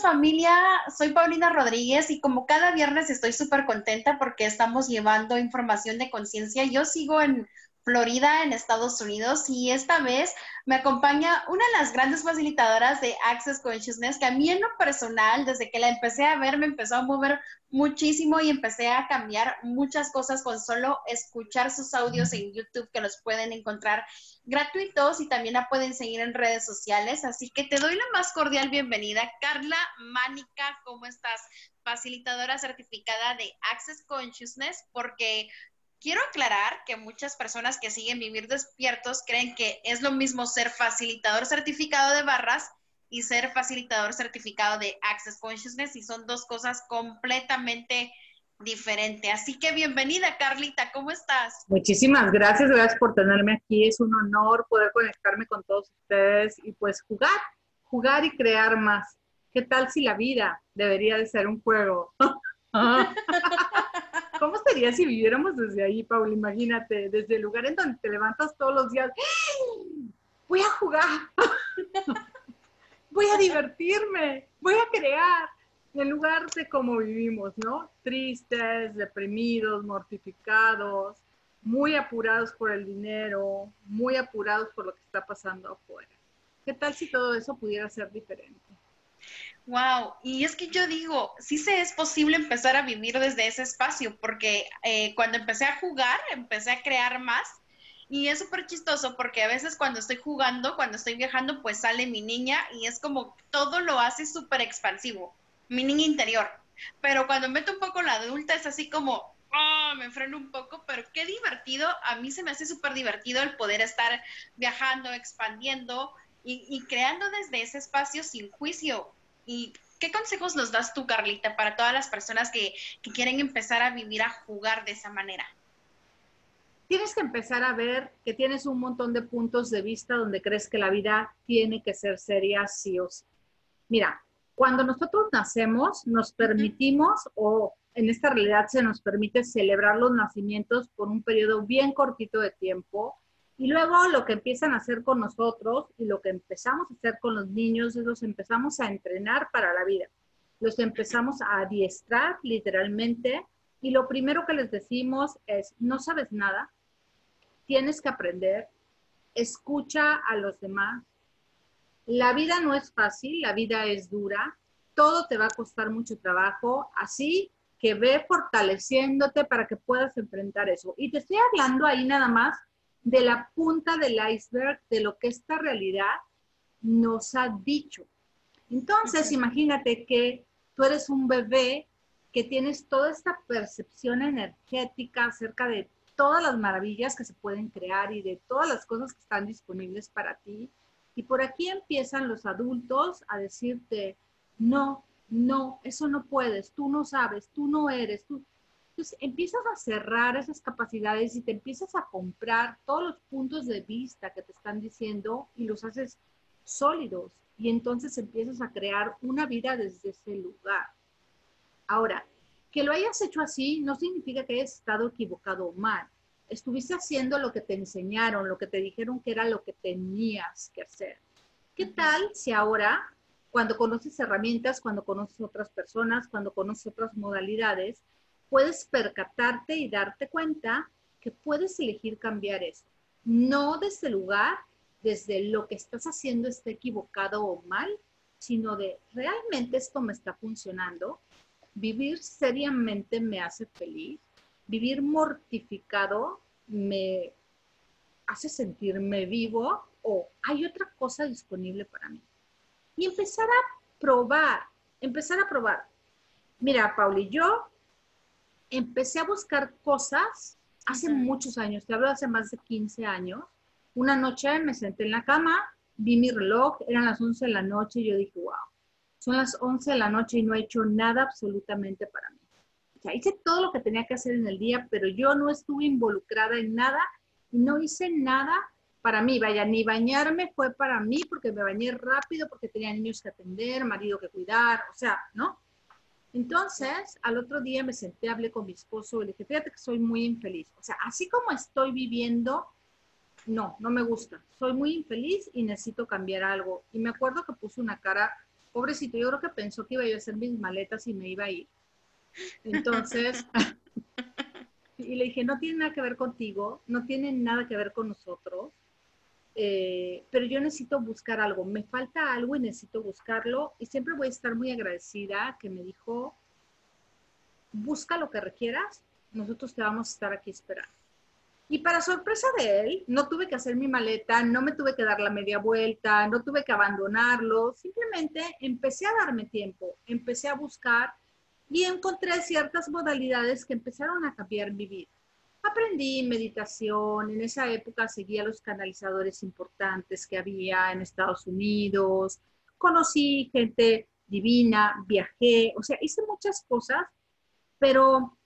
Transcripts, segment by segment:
Familia, soy Paulina Rodríguez y como cada viernes estoy súper contenta porque estamos llevando información de conciencia. Yo sigo en Florida, en Estados Unidos, y esta vez me acompaña una de las grandes facilitadoras de Access Consciousness, que a mí en lo personal, desde que la empecé a ver, me empezó a mover muchísimo y empecé a cambiar muchas cosas con solo escuchar sus audios en YouTube, que los pueden encontrar gratuitos y también la pueden seguir en redes sociales. Así que te doy la más cordial bienvenida. Carla Mánica, ¿cómo estás? Facilitadora certificada de Access Consciousness, porque Quiero aclarar que muchas personas que siguen Vivir Despiertos creen que es lo mismo ser facilitador certificado de barras y ser facilitador certificado de Access Consciousness y son dos cosas completamente diferentes. Así que bienvenida, Carlita, ¿cómo estás? Muchísimas gracias, gracias por tenerme aquí. Es un honor poder conectarme con todos ustedes y pues jugar, jugar y crear más. ¿Qué tal si la vida debería de ser un juego? ¿Cómo sería si viviéramos desde ahí, Paul? Imagínate, desde el lugar en donde te levantas todos los días. Voy a jugar, voy a divertirme, voy a crear, en lugar de cómo vivimos, ¿no? Tristes, deprimidos, mortificados, muy apurados por el dinero, muy apurados por lo que está pasando afuera. ¿Qué tal si todo eso pudiera ser diferente? Wow, y es que yo digo, sí se es posible empezar a vivir desde ese espacio, porque eh, cuando empecé a jugar, empecé a crear más, y es súper chistoso porque a veces cuando estoy jugando, cuando estoy viajando, pues sale mi niña y es como todo lo hace súper expansivo, mi niña interior. Pero cuando meto un poco la adulta es así como, oh, me freno un poco, pero qué divertido, a mí se me hace súper divertido el poder estar viajando, expandiendo y, y creando desde ese espacio sin juicio ¿Y qué consejos nos das tú, Carlita, para todas las personas que, quieren empezar a vivir, a jugar de esa manera? Tienes que empezar a ver que tienes un montón de puntos de vista donde crees que la vida tiene que ser seria sí o sí. Mira, cuando nosotros nacemos, nos permitimos, o en esta realidad se nos permite celebrar los nacimientos por un periodo bien cortito de tiempo, y luego lo que empiezan a hacer con nosotros y lo que empezamos a hacer con los niños es los empezamos a entrenar para la vida. Los empezamos a adiestrar literalmente y lo primero que les decimos es, no sabes nada, tienes que aprender, escucha a los demás. La vida no es fácil, la vida es dura, todo te va a costar mucho trabajo, así que ve fortaleciéndote para que puedas enfrentar eso. Y te estoy hablando ahí nada más de la punta del iceberg de lo que esta realidad nos ha dicho. Entonces, imagínate que tú eres un bebé que tienes toda esta percepción energética acerca de todas las maravillas que se pueden crear y de todas las cosas que están disponibles para ti. Y por aquí empiezan los adultos a decirte, no, no, eso no puedes, tú no sabes, tú no eres, tú, entonces empiezas a cerrar esas capacidades y te empiezas a comprar todos los puntos de vista que te están diciendo y los haces sólidos. Y entonces empiezas a crear una vida desde ese lugar. Ahora, que lo hayas hecho así no significa que hayas estado equivocado o mal. Estuviste haciendo lo que te enseñaron, lo que te dijeron que era lo que tenías que hacer. ¿Qué tal si ahora, cuando conoces herramientas, cuando conoces otras personas, cuando conoces otras modalidades, puedes percatarte y darte cuenta que puedes elegir cambiar eso. No desde el lugar, desde lo que estás haciendo esté equivocado o mal, sino de realmente esto me está funcionando, vivir seriamente me hace feliz, vivir mortificado me hace sentirme vivo o hay otra cosa disponible para mí. Y empezar a probar, empezar a probar. Mira, Pauli, yo empecé a buscar cosas hace muchos años, te hablo hace más de 15 años. Una noche me senté en la cama, vi mi reloj, eran las 11 de la noche y yo dije, wow, son las 11 de la noche y no he hecho nada absolutamente para mí. O sea, hice todo lo que tenía que hacer en el día, pero yo no estuve involucrada en nada y no hice nada para mí. Vaya, ni bañarme fue para mí porque me bañé rápido, porque tenía niños que atender, marido que cuidar, o sea, ¿no? Entonces, al otro día me senté, hablé con mi esposo y le dije, fíjate que soy muy infeliz. O sea, así como estoy viviendo, no, no me gusta. Soy muy infeliz y necesito cambiar algo. Y me acuerdo que puse una cara, pobrecito, yo creo que pensó que iba a hacer mis maletas y me iba a ir. Entonces, y le dije, no tiene nada que ver contigo, no tiene nada que ver con nosotros, eh, pero yo necesito buscar algo, me falta algo y necesito buscarlo y siempre voy a estar muy agradecida que me dijo, busca lo que requieras, nosotros te vamos a estar aquí esperando. Y para sorpresa de él, no tuve que hacer mi maleta, no me tuve que dar la media vuelta, no tuve que abandonarlo, simplemente empecé a darme tiempo, empecé a buscar y encontré ciertas modalidades que empezaron a cambiar mi vida. Aprendí meditación, en esa época seguía los canalizadores importantes que había en Estados Unidos, conocí gente divina, viajé, o sea, hice muchas cosas, pero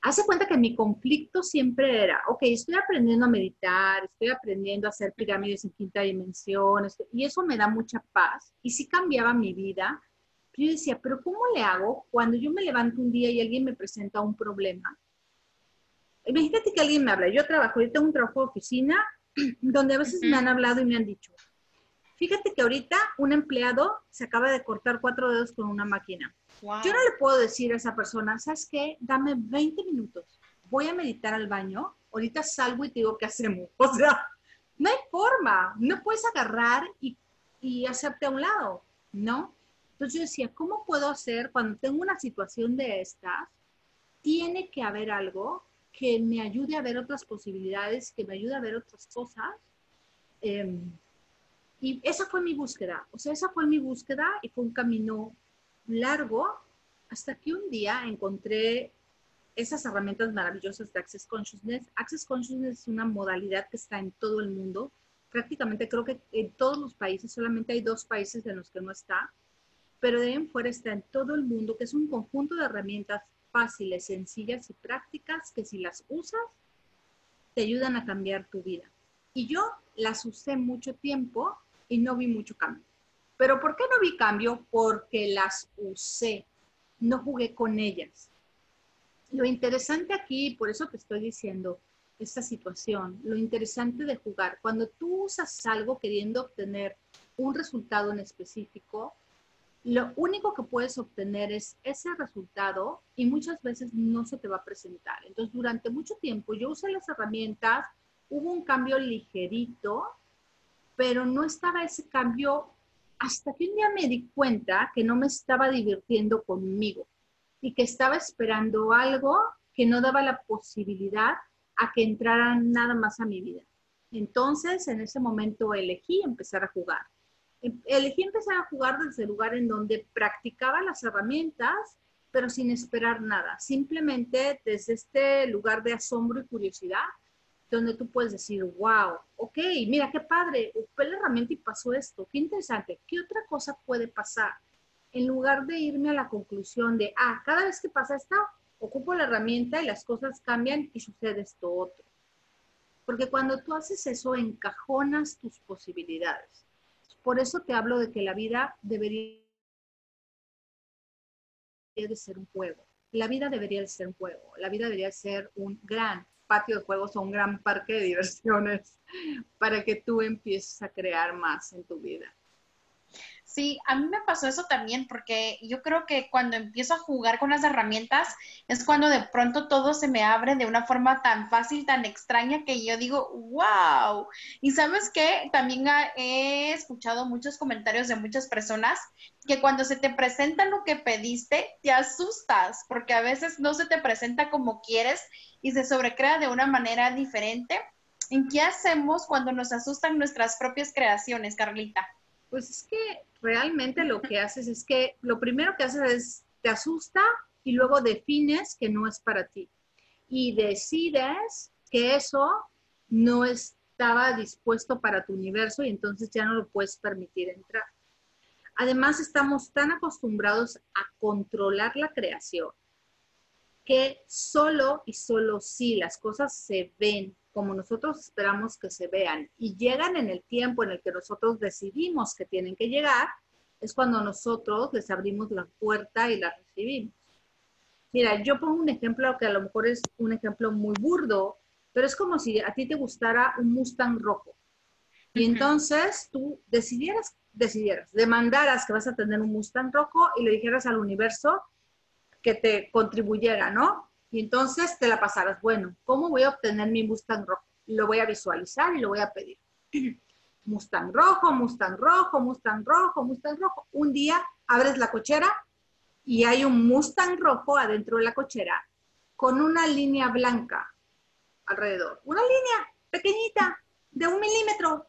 hace cuenta que mi conflicto siempre era, ok, estoy aprendiendo a meditar, estoy aprendiendo a hacer pirámides en quinta dimensión, y eso me da mucha paz, y sí cambiaba mi vida, yo decía, pero ¿cómo le hago cuando yo me levanto un día y alguien me presenta un problema? Imagínate que alguien me habla, yo trabajo, yo tengo un trabajo de oficina donde a veces me han hablado y me han dicho, fíjate que ahorita un empleado se acaba de cortar cuatro dedos con una máquina. Yo no le puedo decir a esa persona, ¿sabes qué? Dame 20 minutos, voy a meditar al baño, ahorita salgo y te digo qué hacemos. O sea, no hay forma, no puedes agarrar y, y hacerte a un lado, ¿no? Entonces yo decía, ¿cómo puedo hacer cuando tengo una situación de estas? Tiene que haber algo que me ayude a ver otras posibilidades, que me ayude a ver otras cosas. Em, y esa fue mi búsqueda, o sea, esa fue mi búsqueda y fue un camino largo hasta que un día encontré esas herramientas maravillosas de Access Consciousness. Access Consciousness es una modalidad que está en todo el mundo. Prácticamente creo que en todos los países, solamente hay dos países en los que no está pero de en fuera está en todo el mundo, que es un conjunto de herramientas fáciles, sencillas y prácticas que si las usas, te ayudan a cambiar tu vida. Y yo las usé mucho tiempo y no vi mucho cambio. ¿Pero por qué no vi cambio? Porque las usé, no jugué con ellas. Lo interesante aquí, por eso te estoy diciendo esta situación, lo interesante de jugar, cuando tú usas algo queriendo obtener un resultado en específico, lo único que puedes obtener es ese resultado y muchas veces no se te va a presentar. Entonces, durante mucho tiempo yo usé las herramientas, hubo un cambio ligerito, pero no estaba ese cambio hasta que un día me di cuenta que no me estaba divirtiendo conmigo y que estaba esperando algo que no daba la posibilidad a que entrara nada más a mi vida. Entonces, en ese momento elegí empezar a jugar elegí empezar a jugar desde el lugar en donde practicaba las herramientas, pero sin esperar nada, simplemente desde este lugar de asombro y curiosidad, donde tú puedes decir, wow, ok, mira qué padre, ocupé la herramienta y pasó esto, qué interesante, ¿qué otra cosa puede pasar? En lugar de irme a la conclusión de, ah, cada vez que pasa esto, ocupo la herramienta y las cosas cambian y sucede esto otro. Porque cuando tú haces eso, encajonas tus posibilidades. Por eso te hablo de que la vida debería de ser un juego. La vida debería de ser un juego. La vida debería ser un gran patio de juegos o un gran parque de diversiones para que tú empieces a crear más en tu vida. Sí, a mí me pasó eso también porque yo creo que cuando empiezo a jugar con las herramientas es cuando de pronto todo se me abre de una forma tan fácil, tan extraña que yo digo, wow. Y sabes qué, también he escuchado muchos comentarios de muchas personas que cuando se te presenta lo que pediste, te asustas porque a veces no se te presenta como quieres y se sobrecrea de una manera diferente. ¿En qué hacemos cuando nos asustan nuestras propias creaciones, Carlita? Pues es que realmente lo que haces es que lo primero que haces es te asusta y luego defines que no es para ti. Y decides que eso no estaba dispuesto para tu universo y entonces ya no lo puedes permitir entrar. Además, estamos tan acostumbrados a controlar la creación que solo y solo si las cosas se ven como nosotros esperamos que se vean y llegan en el tiempo en el que nosotros decidimos que tienen que llegar, es cuando nosotros les abrimos la puerta y la recibimos. Mira, yo pongo un ejemplo que a lo mejor es un ejemplo muy burdo, pero es como si a ti te gustara un Mustang rojo. Y entonces tú decidieras, decidieras, demandaras que vas a tener un Mustang rojo y le dijeras al universo que te contribuyera, ¿no? Y entonces te la pasarás, bueno, ¿cómo voy a obtener mi Mustang rojo? Lo voy a visualizar y lo voy a pedir. Mustang rojo, Mustang rojo, Mustang rojo, Mustang rojo. Un día abres la cochera y hay un Mustang rojo adentro de la cochera con una línea blanca alrededor. Una línea pequeñita de un milímetro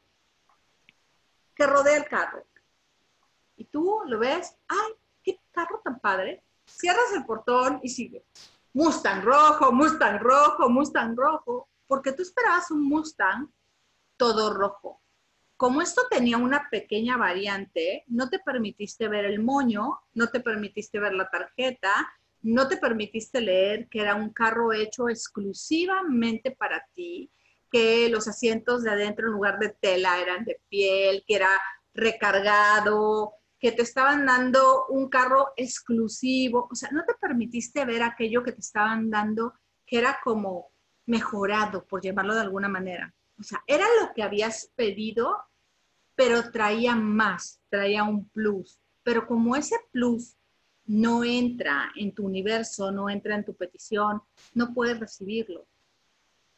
que rodea el carro. Y tú lo ves, ¡ay, qué carro tan padre! Cierras el portón y sigue. Mustang rojo, Mustang rojo, Mustang rojo, porque tú esperabas un Mustang todo rojo. Como esto tenía una pequeña variante, no te permitiste ver el moño, no te permitiste ver la tarjeta, no te permitiste leer que era un carro hecho exclusivamente para ti, que los asientos de adentro en lugar de tela eran de piel, que era recargado, que te estaban dando un carro exclusivo, o sea, no te permitiste ver aquello que te estaban dando que era como mejorado, por llamarlo de alguna manera. O sea, era lo que habías pedido, pero traía más, traía un plus. Pero como ese plus no entra en tu universo, no entra en tu petición, no puedes recibirlo.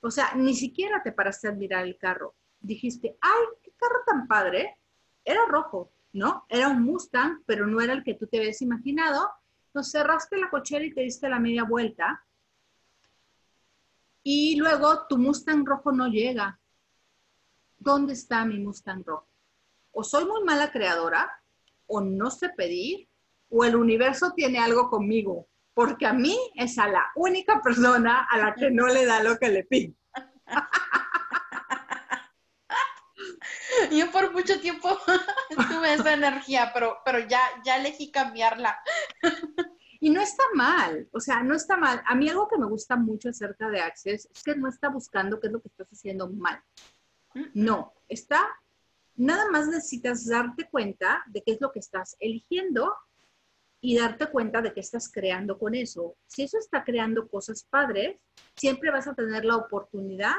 O sea, ni siquiera te paraste a admirar el carro. Dijiste, ay, qué carro tan padre. Era rojo, ¿no? Era un Mustang, pero no era el que tú te habías imaginado. Entonces cerraste la cochera y te diste la media vuelta. Y luego tu Mustang rojo no llega. ¿Dónde está mi Mustang rojo? O soy muy mala creadora, o no sé pedir, o el universo tiene algo conmigo, porque a mí es a la única persona a la que no le da lo que le pido. Yo por mucho tiempo tuve esa energía, pero, pero ya, ya elegí cambiarla. Y no está mal, o sea, no está mal. A mí algo que me gusta mucho acerca de Access es que no está buscando qué es lo que estás haciendo mal. No, está, nada más necesitas darte cuenta de qué es lo que estás eligiendo y darte cuenta de qué estás creando con eso. Si eso está creando cosas padres, siempre vas a tener la oportunidad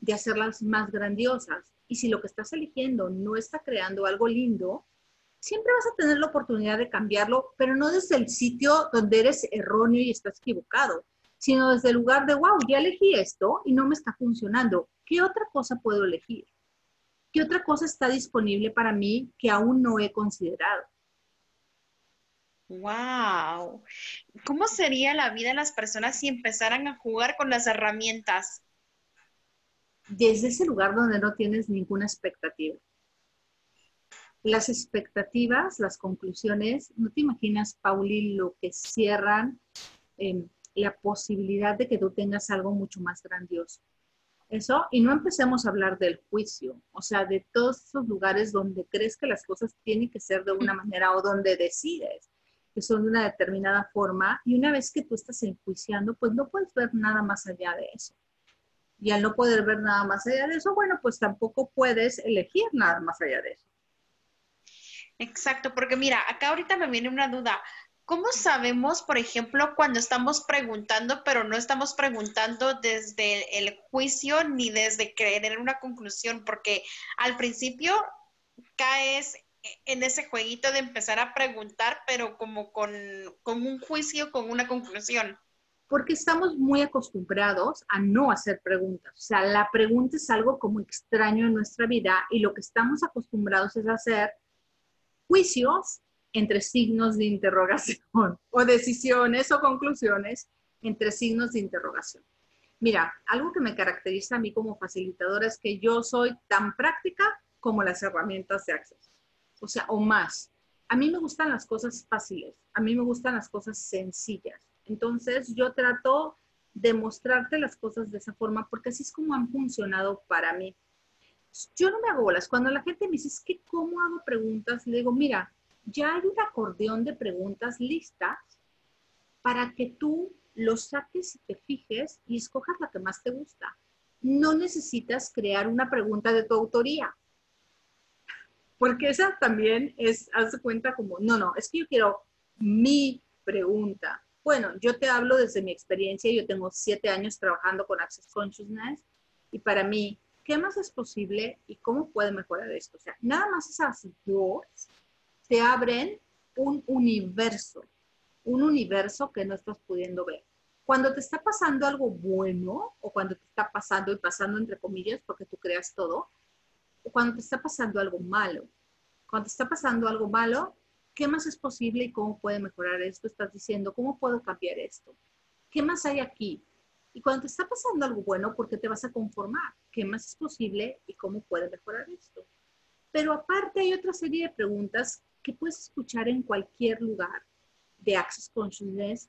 de hacerlas más grandiosas. Y si lo que estás eligiendo no está creando algo lindo, siempre vas a tener la oportunidad de cambiarlo, pero no desde el sitio donde eres erróneo y estás equivocado, sino desde el lugar de, wow, ya elegí esto y no me está funcionando. ¿Qué otra cosa puedo elegir? ¿Qué otra cosa está disponible para mí que aún no he considerado? Wow. ¿Cómo sería la vida de las personas si empezaran a jugar con las herramientas? Desde ese lugar donde no tienes ninguna expectativa. Las expectativas, las conclusiones, no te imaginas, Pauli, lo que cierran em, la posibilidad de que tú tengas algo mucho más grandioso. Eso, y no empecemos a hablar del juicio, o sea, de todos esos lugares donde crees que las cosas tienen que ser de una manera o donde decides que son de una determinada forma, y una vez que tú estás enjuiciando, pues no puedes ver nada más allá de eso. Y al no poder ver nada más allá de eso, bueno, pues tampoco puedes elegir nada más allá de eso. Exacto, porque mira, acá ahorita me viene una duda. ¿Cómo sabemos, por ejemplo, cuando estamos preguntando, pero no estamos preguntando desde el juicio ni desde creer en una conclusión? Porque al principio caes en ese jueguito de empezar a preguntar, pero como con, con un juicio, con una conclusión? Porque estamos muy acostumbrados a no hacer preguntas. O sea, la pregunta es algo como extraño en nuestra vida y lo que estamos acostumbrados es hacer juicios entre signos de interrogación o decisiones o conclusiones entre signos de interrogación. Mira, algo que me caracteriza a mí como facilitadora es que yo soy tan práctica como las herramientas de Access. O sea, o más. A mí me gustan las cosas fáciles, a mí me gustan las cosas sencillas. Entonces, yo trato de mostrarte las cosas de esa forma porque así es como han funcionado para mí. Yo no me hago bolas. Cuando la gente me dice, es que ¿cómo hago preguntas? Le digo, mira, ya hay un acordeón de preguntas listas para que tú lo saques y te fijes y escojas la que más te gusta. No necesitas crear una pregunta de tu autoría. Porque esa también es, haz cuenta como, no, no, es que yo quiero mi pregunta. Bueno, yo te hablo desde mi experiencia, yo tengo siete años trabajando con Access Consciousness y para mí, ¿qué más es posible y cómo puede mejorar esto? O sea, nada más esas dos te abren un universo, un universo que no estás pudiendo ver. Cuando te está pasando algo bueno o cuando te está pasando y pasando entre comillas porque tú creas todo, cuando te está pasando algo malo. Cuando te está pasando algo malo, ¿qué más es posible y cómo puede mejorar esto? Estás diciendo, ¿cómo puedo cambiar esto? ¿Qué más hay aquí? Y cuando te está pasando algo bueno, ¿por qué te vas a conformar? ¿Qué más es posible y cómo puede mejorar esto? Pero aparte hay otra serie de preguntas que puedes escuchar en cualquier lugar de Access Consciousness.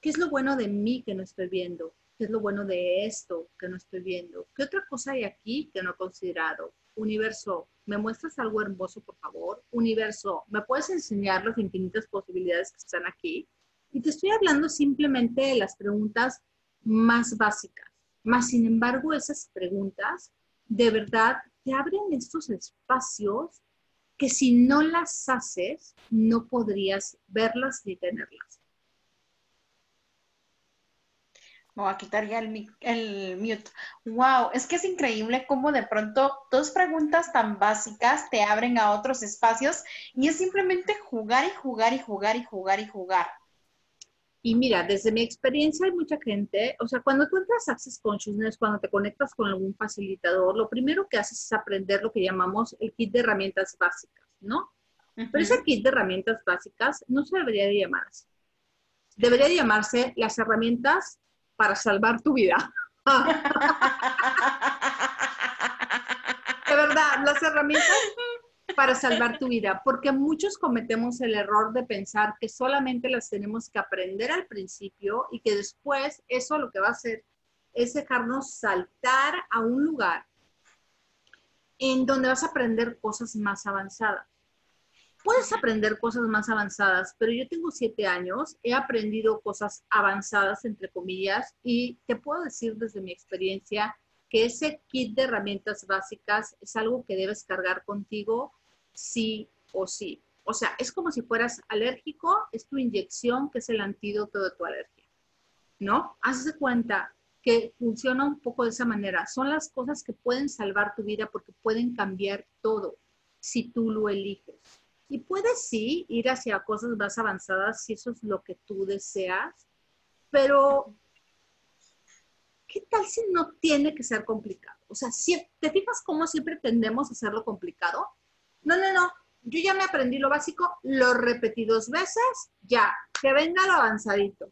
¿Qué es lo bueno de mí que no estoy viendo? ¿Qué es lo bueno de esto que no estoy viendo? ¿Qué otra cosa hay aquí que no he considerado? Universo, ¿me muestras algo hermoso, por favor? Universo, ¿me puedes enseñar las infinitas posibilidades que están aquí? Y te estoy hablando simplemente de las preguntas más básicas. Más sin embargo, esas preguntas de verdad te abren estos espacios que si no las haces, no podrías verlas ni tenerlas. Voy a quitar ya el, el mute. Wow, es que es increíble cómo de pronto dos preguntas tan básicas te abren a otros espacios y es simplemente jugar y jugar y jugar y jugar y jugar. Y mira, desde mi experiencia hay mucha gente, o sea, cuando tú entras a Access Consciousness, cuando te conectas con algún facilitador, lo primero que haces es aprender lo que llamamos el kit de herramientas básicas, ¿no? Pero ese kit de herramientas básicas no se debería de llamar así. Debería de llamarse las herramientas para salvar tu vida. de verdad, las herramientas para salvar tu vida, porque muchos cometemos el error de pensar que solamente las tenemos que aprender al principio y que después eso lo que va a hacer es dejarnos saltar a un lugar en donde vas a aprender cosas más avanzadas puedes aprender cosas más avanzadas, pero yo tengo siete años, he aprendido cosas avanzadas, entre comillas, y te puedo decir desde mi experiencia que ese kit de herramientas básicas es algo que debes cargar contigo sí o sí. O sea, es como si fueras alérgico, es tu inyección que es el antídoto de tu alergia. ¿No? Haz de cuenta que funciona un poco de esa manera. Son las cosas que pueden salvar tu vida porque pueden cambiar todo si tú lo eliges. Y puedes sí ir hacia cosas más avanzadas si eso es lo que tú deseas, pero ¿qué tal si no tiene que ser complicado? O sea, si te fijas cómo siempre tendemos a hacerlo complicado. No, no, no. Yo ya me aprendí lo básico, lo repetí dos veces, ya, que venga lo avanzadito.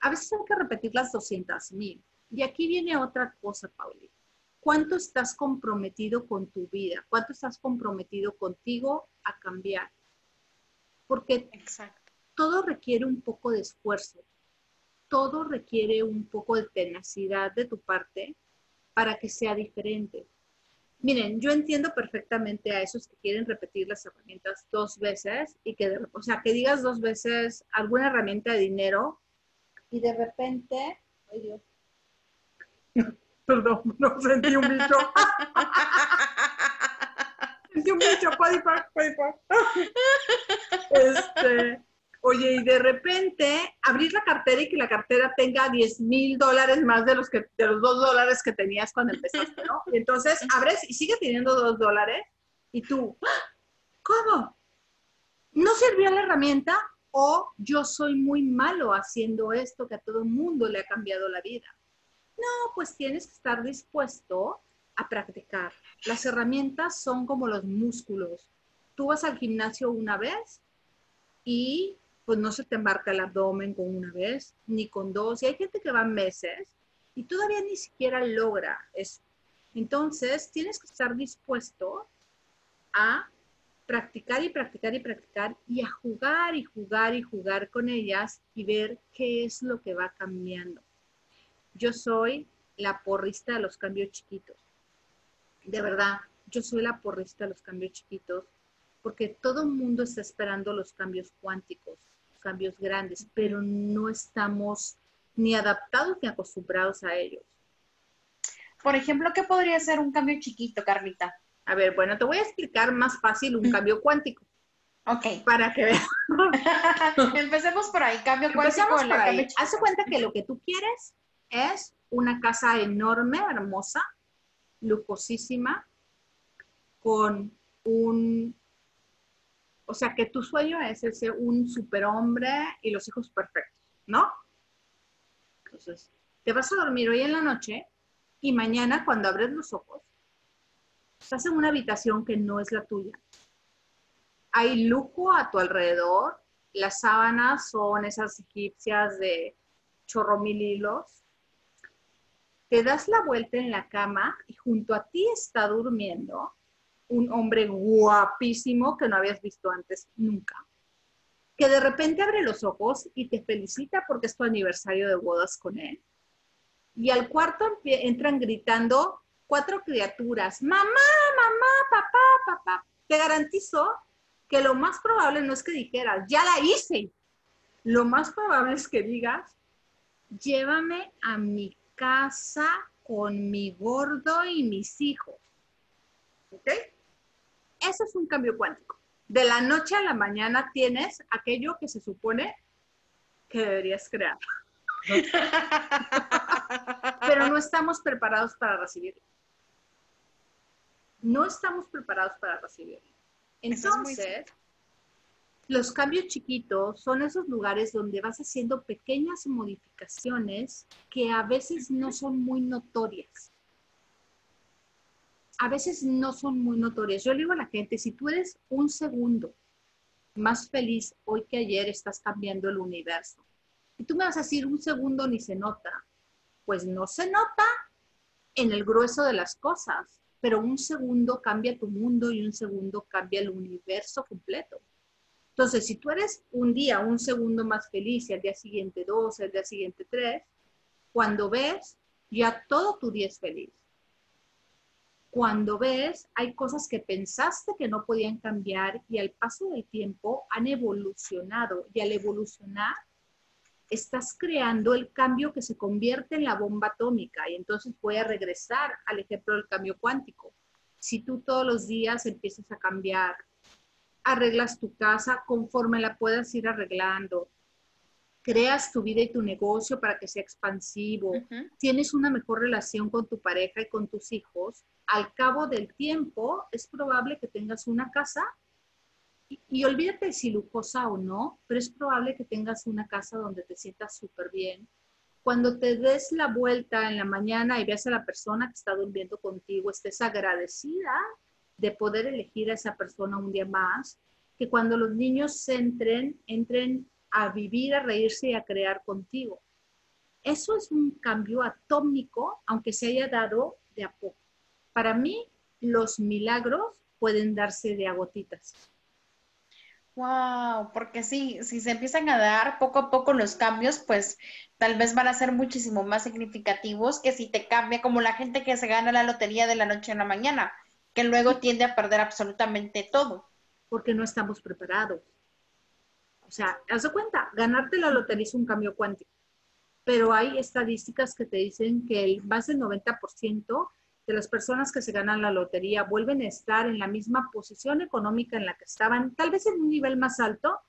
A veces hay que repetir las 200 mil. Y aquí viene otra cosa, Paulina cuánto estás comprometido con tu vida, cuánto estás comprometido contigo a cambiar. Porque todo requiere un poco de esfuerzo, todo requiere un poco de tenacidad de tu parte para que sea diferente. Miren, yo entiendo perfectamente a esos que quieren repetir las herramientas dos veces y que, o sea, que digas dos veces alguna herramienta de dinero y de repente, ay Dios, Perdón, no sentí un bicho. sentí un bicho, Este, oye, y de repente abrir la cartera y que la cartera tenga 10 mil dólares más de los, que, de los 2 dólares que tenías cuando empezaste, ¿no? Y entonces abres y sigue teniendo 2 dólares Y tú. ¿cómo? ¿No sirvió la herramienta? O yo soy muy malo haciendo esto que a todo el mundo le ha cambiado la vida. No, pues tienes que estar dispuesto a practicar. Las herramientas son como los músculos. Tú vas al gimnasio una vez y pues no se te embarca el abdomen con una vez, ni con dos. Y hay gente que va meses y todavía ni siquiera logra eso. Entonces, tienes que estar dispuesto a practicar y practicar y practicar y a jugar y jugar y jugar con ellas y ver qué es lo que va cambiando. Yo soy la porrista de los cambios chiquitos. De verdad, yo soy la porrista de los cambios chiquitos porque todo el mundo está esperando los cambios cuánticos, los cambios grandes, pero no estamos ni adaptados ni acostumbrados a ellos. Por ejemplo, ¿qué podría ser un cambio chiquito, Carlita? A ver, bueno, te voy a explicar más fácil un cambio cuántico. Ok. Para que veas. Empecemos por ahí, cambio cuántico. Empecemos por ahí. Haz cuenta que lo que tú quieres es una casa enorme, hermosa, lujosísima, con un, o sea, que tu sueño es ser un superhombre y los hijos perfectos, ¿no? Entonces, te vas a dormir hoy en la noche y mañana cuando abres los ojos, estás en una habitación que no es la tuya. Hay lujo a tu alrededor, las sábanas son esas egipcias de chorro mil hilos. Te das la vuelta en la cama y junto a ti está durmiendo un hombre guapísimo que no habías visto antes nunca. Que de repente abre los ojos y te felicita porque es tu aniversario de bodas con él y al cuarto entran gritando cuatro criaturas, mamá, mamá, papá, papá. Te garantizo que lo más probable no es que dijeras, ya la hice. Lo más probable es que digas, llévame a mi casa con mi gordo y mis hijos. ¿Ok? Eso es un cambio cuántico. De la noche a la mañana tienes aquello que se supone que deberías crear. Pero no estamos preparados para recibirlo. No estamos preparados para recibirlo. Entonces, los cambios chiquitos son esos lugares donde vas haciendo pequeñas modificaciones que a veces no son muy notorias. A veces no son muy notorias. Yo le digo a la gente, si tú eres un segundo más feliz hoy que ayer, estás cambiando el universo. Y tú me vas a decir, un segundo ni se nota. Pues no se nota en el grueso de las cosas, pero un segundo cambia tu mundo y un segundo cambia el universo completo. Entonces, si tú eres un día un segundo más feliz y al día siguiente dos, al día siguiente tres, cuando ves, ya todo tu día es feliz. Cuando ves, hay cosas que pensaste que no podían cambiar y al paso del tiempo han evolucionado y al evolucionar estás creando el cambio que se convierte en la bomba atómica. Y entonces voy a regresar al ejemplo del cambio cuántico. Si tú todos los días empiezas a cambiar, arreglas tu casa conforme la puedas ir arreglando, creas tu vida y tu negocio para que sea expansivo, tienes una mejor relación con tu pareja y con tus hijos, al cabo del tiempo es probable que tengas una casa. Y, olvídate si lujosa o no, pero es probable que tengas una casa donde te sientas súper bien. Cuando te des la vuelta en la mañana y veas a la persona que está durmiendo contigo, estés agradecida de poder elegir a esa persona un día más, que cuando los niños entren, entren a vivir, a reírse y a crear contigo. Eso es un cambio atómico, aunque se haya dado de a poco. Para mí, los milagros pueden darse de a gotitas. Wow, porque sí, si se empiezan a dar poco a poco los cambios, pues tal vez van a ser muchísimo más significativos que si te cambia como la gente que se gana la lotería de la noche a la mañana, que luego tiende a perder absolutamente todo. Porque no estamos preparados. O sea, haz de cuenta, ganarte la lotería es un cambio cuántico, pero hay estadísticas que te dicen que el, más del 90% de las personas que se ganan la lotería vuelven a estar en la misma posición económica en la que estaban, tal vez en un nivel más alto,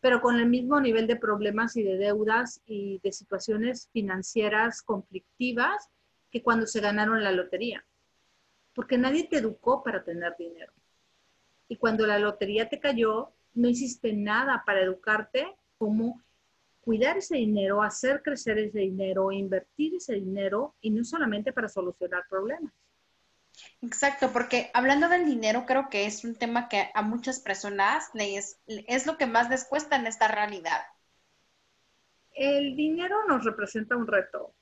pero con el mismo nivel de problemas y de deudas y de situaciones financieras conflictivas que cuando se ganaron la lotería. Porque nadie te educó para tener dinero. y cuando la lotería te cayó, no hiciste nada para educarte cómo cuidar ese dinero, hacer crecer ese dinero, invertir ese dinero y no solamente para solucionar problemas. Exacto, porque hablando del dinero, creo que es un tema que a muchas personas les, es lo que más les cuesta en esta realidad. El dinero nos representa un reto.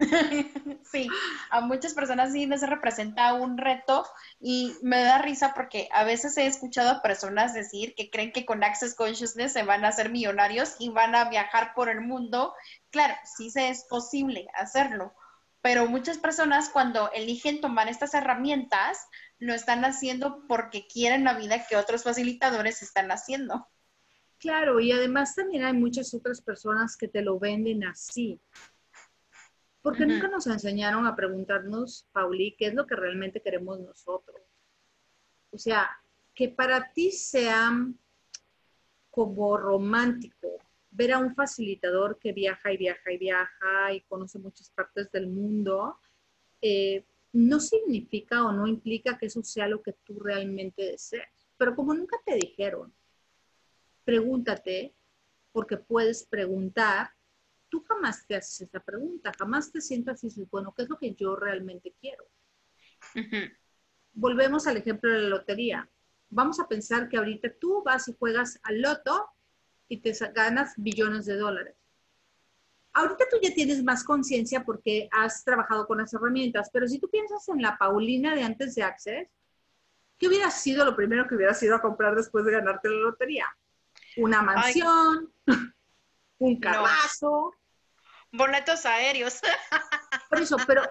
sí, a muchas personas sí les representa un reto y me da risa porque a veces he escuchado a personas decir que creen que con Access Consciousness se van a hacer millonarios y van a viajar por el mundo. Claro, sí es posible hacerlo, pero muchas personas cuando eligen tomar estas herramientas lo están haciendo porque quieren la vida que otros facilitadores están haciendo. Claro, y además también hay muchas otras personas que te lo venden así. Porque nunca nos enseñaron a preguntarnos, Pauli, qué es lo que realmente queremos nosotros. O sea, que para ti sea como romántico ver a un facilitador que viaja y viaja y viaja y conoce muchas partes del mundo, eh, no significa o no implica que eso sea lo que tú realmente deseas. Pero como nunca te dijeron, pregúntate, porque puedes preguntar tú jamás te haces esa pregunta, jamás te sientas y dices, bueno, ¿qué es lo que yo realmente quiero? Volvemos al ejemplo de la lotería. Vamos a pensar que ahorita tú vas y juegas al loto y te ganas billones de dólares. Ahorita tú ya tienes más conciencia porque has trabajado con las herramientas, pero si tú piensas en la Paulina de antes de Access, ¿qué hubiera sido lo primero que hubieras ido a comprar después de ganarte la lotería? Una mansión, un carrazo, boletos aéreos. Por eso, pero,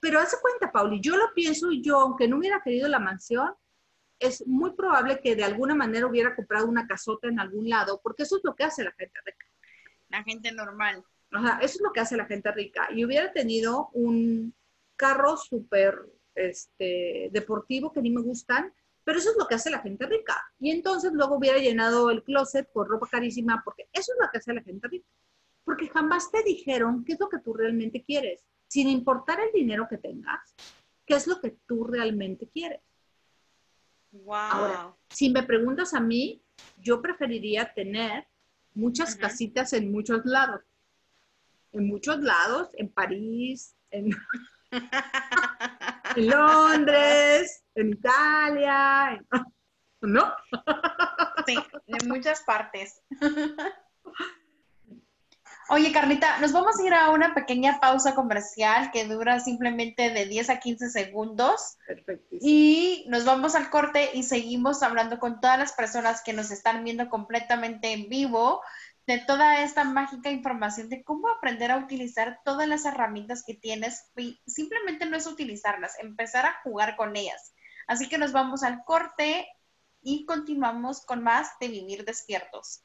pero hace cuenta, Pauli, yo lo pienso y yo, aunque no hubiera querido la mansión, es muy probable que de alguna manera hubiera comprado una casota en algún lado, porque eso es lo que hace la gente rica. La gente normal. O sea, eso es lo que hace la gente rica. Y hubiera tenido un carro súper este, deportivo que ni me gustan, pero eso es lo que hace la gente rica. Y entonces luego hubiera llenado el closet con ropa carísima, porque eso es lo que hace la gente rica porque jamás te dijeron qué es lo que tú realmente quieres, sin importar el dinero que tengas, qué es lo que tú realmente quieres. Wow. Ahora, si me preguntas a mí, yo preferiría tener muchas casitas en muchos lados. En muchos lados, en París, en, en Londres, en Italia, ¿no? sí, en muchas partes. Oye, Carlita, nos vamos a ir a una pequeña pausa comercial que dura simplemente de 10 a 15 segundos. Y nos vamos al corte y seguimos hablando con todas las personas que nos están viendo completamente en vivo de toda esta mágica información de cómo aprender a utilizar todas las herramientas que tienes y simplemente no es utilizarlas, empezar a jugar con ellas. Así que nos vamos al corte y continuamos con más de Vivir Despiertos.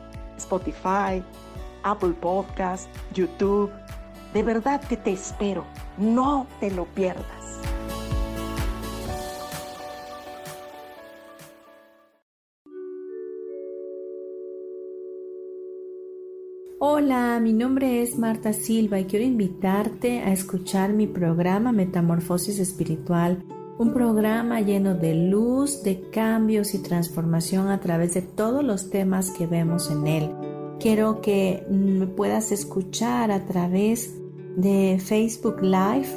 Spotify, Apple Podcast, YouTube. De verdad que te espero. No te lo pierdas. Hola, mi nombre es Marta Silva y quiero invitarte a escuchar mi programa Metamorfosis Espiritual, un programa lleno de luz, de cambios y transformación a través de todos los temas que vemos en él Quiero que me puedas escuchar a través de Facebook Live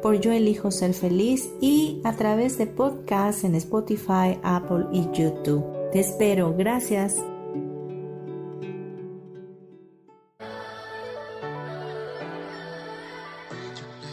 por Yo Elijo Ser Feliz y a través de podcasts en Spotify, Apple y YouTube. Te espero. Gracias.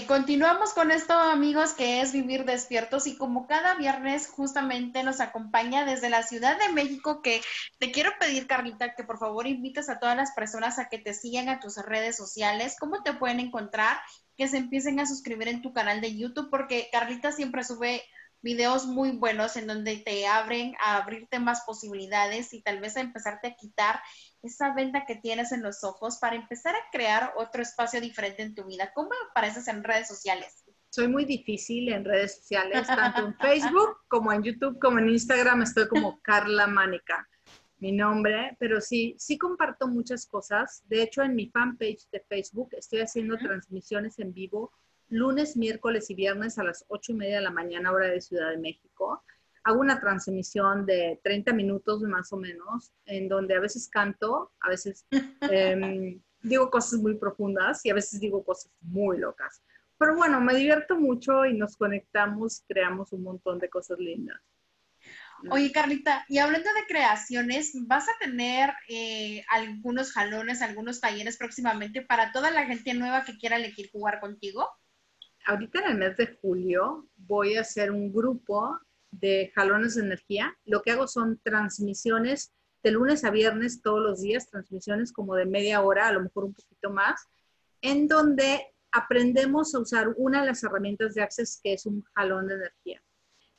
Continuamos con esto, amigos, que es vivir despiertos y como cada viernes justamente nos acompaña desde la Ciudad de México, que te quiero pedir, Carlita, que por favor invites a todas las personas a que te sigan a tus redes sociales, cómo te pueden encontrar, que se empiecen a suscribir en tu canal de YouTube, porque Carlita siempre sube videos muy buenos en donde te abren a abrirte más posibilidades y tal vez a empezarte a quitar esa venda que tienes en los ojos para empezar a crear otro espacio diferente en tu vida. ¿Cómo apareces en redes sociales? Soy muy difícil en redes sociales, tanto en Facebook como en YouTube, como en Instagram, estoy como Carla Mánica, mi nombre, pero sí, sí comparto muchas cosas. De hecho, en mi fanpage de Facebook estoy haciendo transmisiones en vivo lunes, miércoles y viernes a las ocho y media de la mañana, hora de Ciudad de México. Hago una transmisión de 30 minutos más o menos, en donde a veces canto, a veces em, digo cosas muy profundas y a veces digo cosas muy locas. Pero bueno, me divierto mucho y nos conectamos, creamos un montón de cosas lindas. Oye, Carlita, y hablando de creaciones, ¿vas a tener eh, algunos jalones, algunos talleres próximamente para toda la gente nueva que quiera elegir jugar contigo? ahorita en el mes de julio voy a hacer un grupo de jalones de energía. Lo que hago son transmisiones de lunes a viernes todos los días, transmisiones como de media hora, a lo mejor un poquito más, en donde aprendemos a usar una de las herramientas de Access que es un jalón de energía.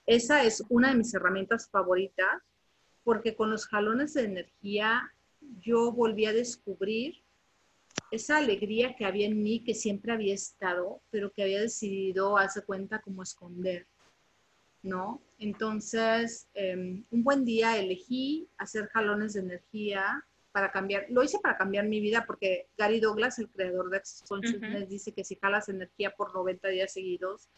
Esa es una de mis herramientas favoritas porque con los jalones de energía yo volví a descubrir esa alegría que había en mí, que siempre había estado, pero que había decidido, hace cuenta, como esconder, ¿no? Entonces, em, un buen día elegí hacer jalones de energía para cambiar, lo hice para cambiar mi vida porque Gary Douglas, el creador de Access Consciousness, dice que si jalas energía por 90 días seguidos,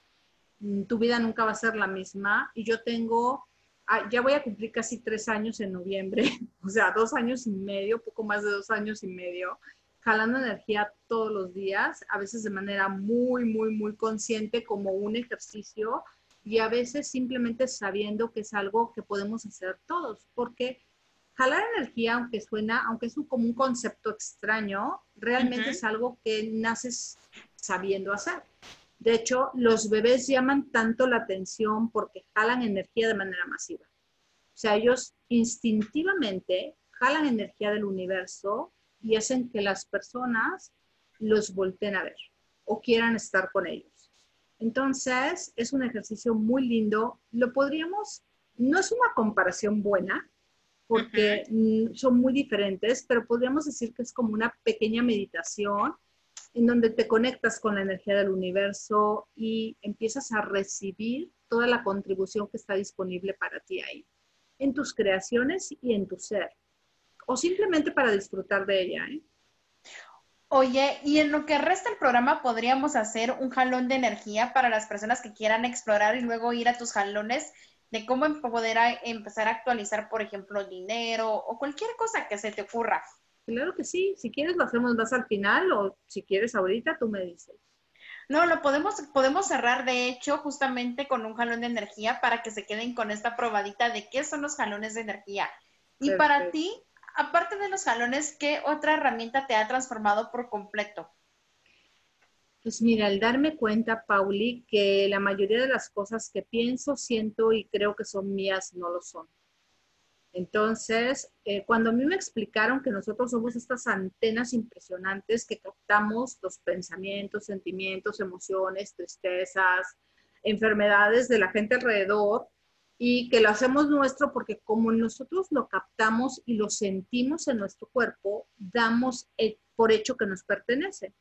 mm, tu vida nunca va a ser la misma. Y yo tengo, ah, ya voy a cumplir casi tres años en noviembre, o sea, dos años y medio, poco más de dos años y medio, jalando energía todos los días, a veces de manera muy, muy, muy consciente como un ejercicio y a veces simplemente sabiendo que es algo que podemos hacer todos, porque jalar energía, aunque suena, aunque es un, como un concepto extraño, realmente es algo que naces sabiendo hacer. De hecho, los bebés llaman tanto la atención porque jalan energía de manera masiva. O sea, ellos instintivamente jalan energía del universo y hacen que las personas los volteen a ver o quieran estar con ellos. Entonces, es un ejercicio muy lindo. Lo podríamos, no es una comparación buena, porque son muy diferentes, pero podríamos decir que es como una pequeña meditación en donde te conectas con la energía del universo y empiezas a recibir toda la contribución que está disponible para ti ahí, en tus creaciones y en tu ser o simplemente para disfrutar de ella. ¿eh? Oye, y en lo que resta el programa podríamos hacer un jalón de energía para las personas que quieran explorar y luego ir a tus jalones de cómo poder empezar a actualizar, por ejemplo, dinero o cualquier cosa que se te ocurra. Claro que sí, si quieres lo hacemos más al final o si quieres ahorita tú me dices. No, lo podemos, podemos cerrar de hecho justamente con un jalón de energía para que se queden con esta probadita de qué son los jalones de energía. Y para ti, aparte de los jalones, ¿qué otra herramienta te ha transformado por completo? Pues mira, al darme cuenta, Pauli, que la mayoría de las cosas que pienso, siento y creo que son mías, no lo son. Entonces, eh, cuando a mí me explicaron que nosotros somos estas antenas impresionantes que captamos los pensamientos, sentimientos, emociones, tristezas, enfermedades de la gente alrededor, y que lo hacemos nuestro porque como nosotros lo captamos y lo sentimos en nuestro cuerpo, damos por hecho que nos pertenece.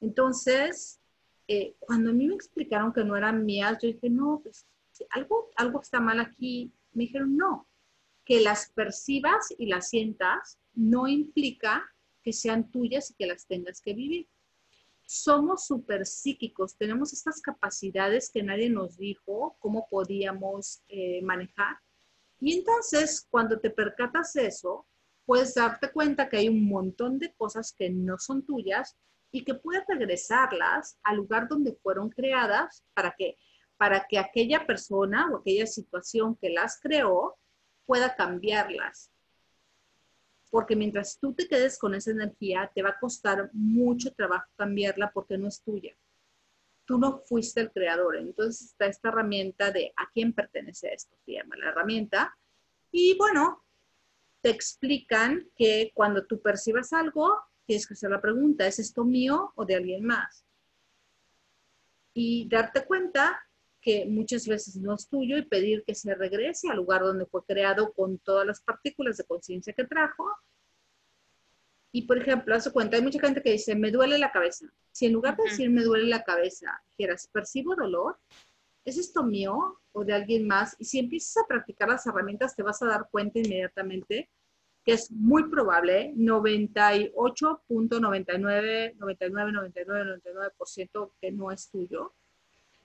Entonces, eh, cuando a mí me explicaron que no eran mías, yo dije, no, pues algo, algo está mal aquí. Me dijeron, no, que las percibas y las sientas no implica que sean tuyas y que las tengas que vivir. Somos súper psíquicos, tenemos estas capacidades que nadie nos dijo cómo podíamos eh, manejar. Y entonces, cuando te percatas de eso, puedes darte cuenta que hay un montón de cosas que no son tuyas y que puedes regresarlas al lugar donde fueron creadas para que, para que aquella persona o aquella situación que las creó pueda cambiarlas. Porque mientras tú te quedes con esa energía, te va a costar mucho trabajo cambiarla porque no es tuya. Tú no fuiste el creador. Entonces está esta herramienta de a quién pertenece esto, se llama la herramienta. Y bueno, te explican que cuando tú percibas algo, tienes que hacer la pregunta, ¿es esto mío o de alguien más? Y darte cuenta que muchas veces no es tuyo y pedir que se regrese al lugar donde fue creado con todas las partículas de conciencia que trajo. Y por ejemplo, hace cuenta, hay mucha gente que dice, me duele la cabeza. Si en lugar de decir me duele la cabeza, dijeras, percibo dolor, ¿es esto mío o de alguien más? Y si empiezas a practicar las herramientas, te vas a dar cuenta inmediatamente que es muy probable, 98.99, 99, 99, 99% que no es tuyo.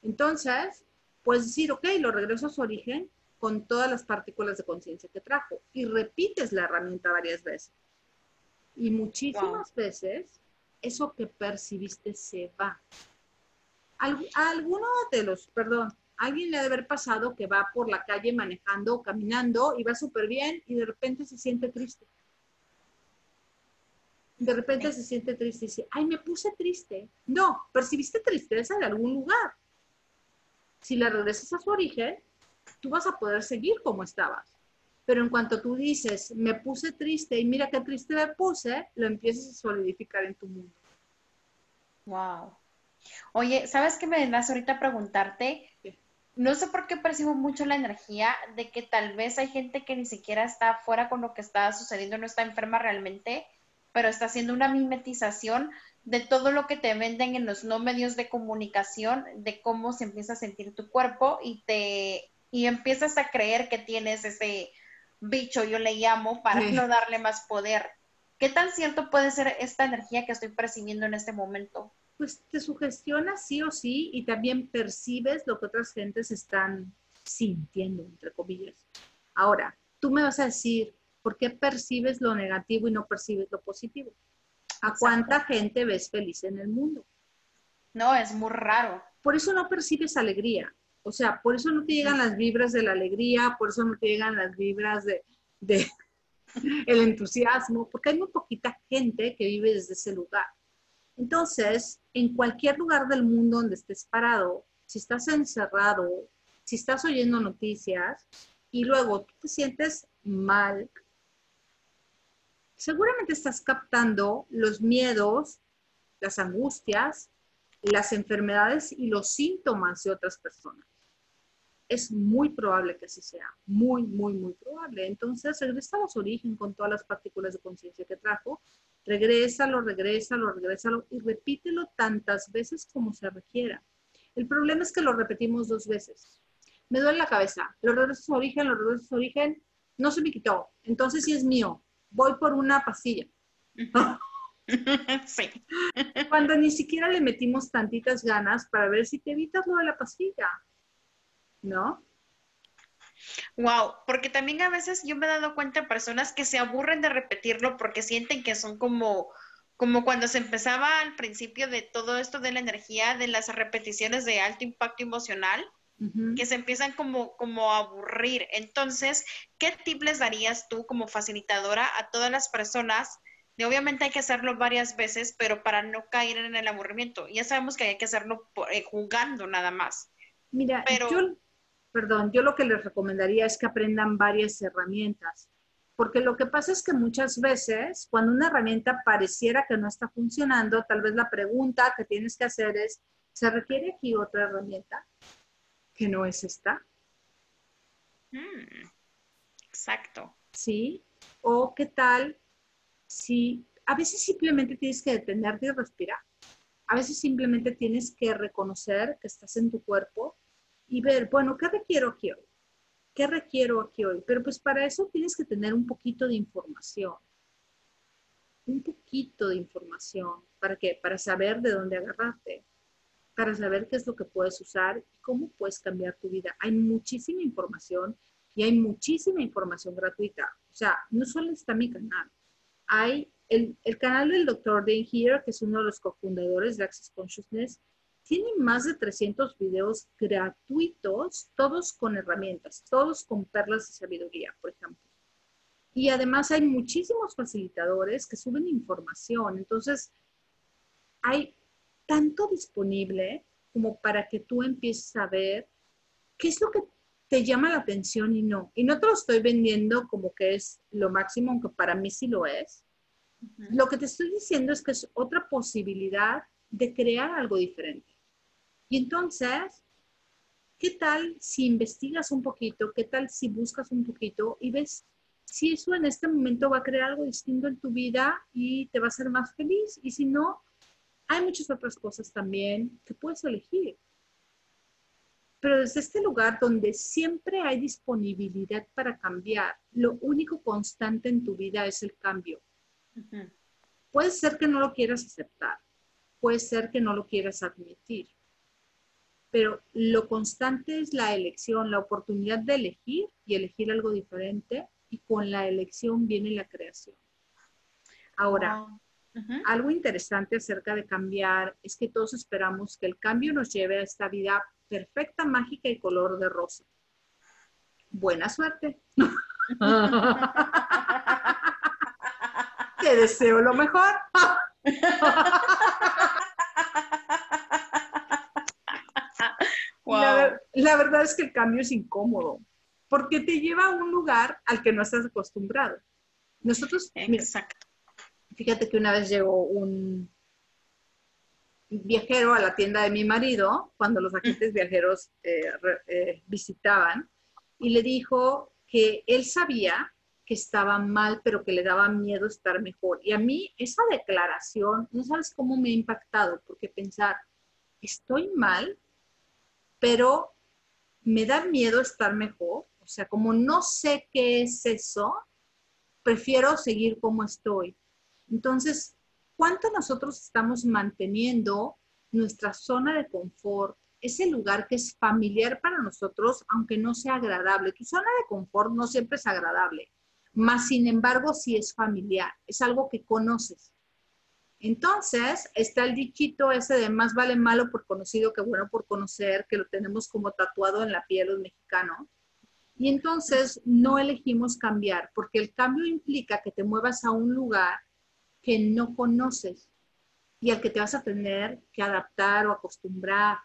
Entonces, puedes decir, ok, lo regreso a su origen con todas las partículas de conciencia que trajo y repites la herramienta varias veces. Y muchísimas veces eso que percibiste se va. alguno de los, perdón, alguien le ha de haber pasado que va por la calle manejando o caminando y va súper bien y de repente se siente triste. De repente se siente triste y dice, ay, me puse triste. No, percibiste tristeza de algún lugar. Si la regresas a su origen, tú vas a poder seguir como estabas. Pero en cuanto tú dices, me puse triste y mira qué triste me puse, lo empiezas a solidificar en tu mundo. Wow. Oye, ¿sabes qué me das ahorita a preguntarte? no sé por qué percibo mucho la energía de que tal vez hay gente que ni siquiera está fuera con lo que está sucediendo, no está enferma realmente, pero está haciendo una mimetización de todo lo que te venden en los no medios de comunicación, de cómo se empieza a sentir tu cuerpo y te y empiezas a creer que tienes ese bicho, yo le llamo, para no darle más poder. ¿Qué tan cierto puede ser esta energía que estoy percibiendo en este momento? pues te sugestiona sí o sí y también percibes lo que otras gentes están sintiendo, entre comillas. Ahora, tú me vas a decir, ¿por qué percibes lo negativo y no percibes lo positivo? ¿A cuánta gente ves feliz en el mundo? No, es muy raro. Por eso no percibes alegría. O sea, por eso no te llegan las vibras de la alegría, por eso no te llegan las vibras de, de el entusiasmo, porque hay muy poquita gente que vive desde ese lugar. Entonces, en cualquier lugar del mundo donde estés parado, si estás encerrado, si estás oyendo noticias y luego tú te sientes mal, seguramente estás captando los miedos, las angustias, las enfermedades y los síntomas de otras personas. Es muy probable que así sea, muy, muy, muy probable. Entonces, regresa a su origen con todas las partículas de conciencia que trajo Regrésalo, regrésalo, regrésalo y repítelo tantas veces como se requiera. El problema es que lo repetimos dos veces. Me duele la cabeza, lo regreso a su origen, lo regreso a su origen, no se me quitó. Entonces sí es mío. Voy por una pastilla. sí. Cuando ni siquiera le metimos tantitas ganas para ver si te evitas lo de la pastilla. ¿No? Wow, porque también a veces yo me he dado cuenta de personas que se aburren de repetirlo porque sienten que son como, como cuando se empezaba al principio de todo esto de la energía, de las repeticiones de alto impacto emocional, que se empiezan como, como a aburrir. Entonces, ¿qué tip les darías tú como facilitadora a todas las personas? De, obviamente hay que hacerlo varias veces, pero para no caer en el aburrimiento. Ya sabemos que hay que hacerlo eh, jugando nada más. Mira, pero, yo perdón, yo lo que les recomendaría es que aprendan varias herramientas, porque lo que pasa es que muchas veces cuando una herramienta pareciera que no está funcionando, tal vez la pregunta que tienes que hacer es, ¿se requiere aquí otra herramienta que no es esta? Mm, exacto. Sí, o qué tal si a veces simplemente tienes que detenerte y respirar. A veces simplemente tienes que reconocer que estás en tu cuerpo y ver, bueno, ¿qué requiero aquí hoy? ¿Qué requiero aquí hoy? Pero pues para eso tienes que tener un poquito de información. un poquito de información. ¿Para qué? Para saber de dónde agarrarte, para saber qué es lo que puedes usar y cómo puedes cambiar tu vida. Hay muchísima información y hay muchísima información gratuita. O sea, no solo está mi canal, hay el, el canal del Dr. Dan Here, que es uno de los cofundadores de Access Consciousness, tiene más de 300 videos gratuitos, todos con herramientas, todos con perlas de sabiduría, por ejemplo. Y además hay muchísimos facilitadores que suben información. Entonces, hay tanto disponible como para que tú empieces a ver qué es lo que te llama la atención y no. Y no te lo estoy vendiendo como que es lo máximo, aunque para mí sí lo es. Lo que te estoy diciendo es que es otra posibilidad de crear algo diferente. Y entonces, ¿qué tal si investigas un poquito? ¿Qué tal si buscas un poquito y ves si eso en este momento va a crear algo distinto en tu vida y te va a hacer más feliz? Y si no, hay muchas otras cosas también que puedes elegir. Pero desde este lugar donde siempre hay disponibilidad para cambiar, lo único constante en tu vida es el cambio. Puede ser que no lo quieras aceptar, puede ser que no lo quieras admitir, pero lo constante es la elección, la oportunidad de elegir y elegir algo diferente y con la elección viene la creación. Ahora, algo interesante acerca de cambiar es que todos esperamos que el cambio nos lleve a esta vida perfecta, mágica y color de rosa. Buena suerte. Te deseo lo mejor. La, verdad es que el cambio es incómodo, porque te lleva a un lugar al que no estás acostumbrado. Nosotros, Exacto. Fíjate que una vez llegó un viajero a la tienda de mi marido, cuando los agentes viajeros eh, eh, visitaban, y le dijo que él sabía que estaba mal, pero que le daba miedo estar mejor. Y a mí esa declaración, no sabes cómo me ha impactado, porque pensar, estoy mal, pero me da miedo estar mejor. O sea, como no sé qué es eso, prefiero seguir como estoy. Entonces, ¿cuánto nosotros estamos manteniendo nuestra zona de confort, ese lugar que es familiar para nosotros, aunque no sea agradable? Tu zona de confort no siempre es agradable más sin embargo sí es familiar, es algo que conoces. Entonces, está el dichito ese de más vale malo por conocido que bueno por conocer, que lo tenemos como tatuado en la piel los mexicanos. Y entonces no elegimos cambiar, porque el cambio implica que te muevas a un lugar que no conoces y al que te vas a tener que adaptar o acostumbrar.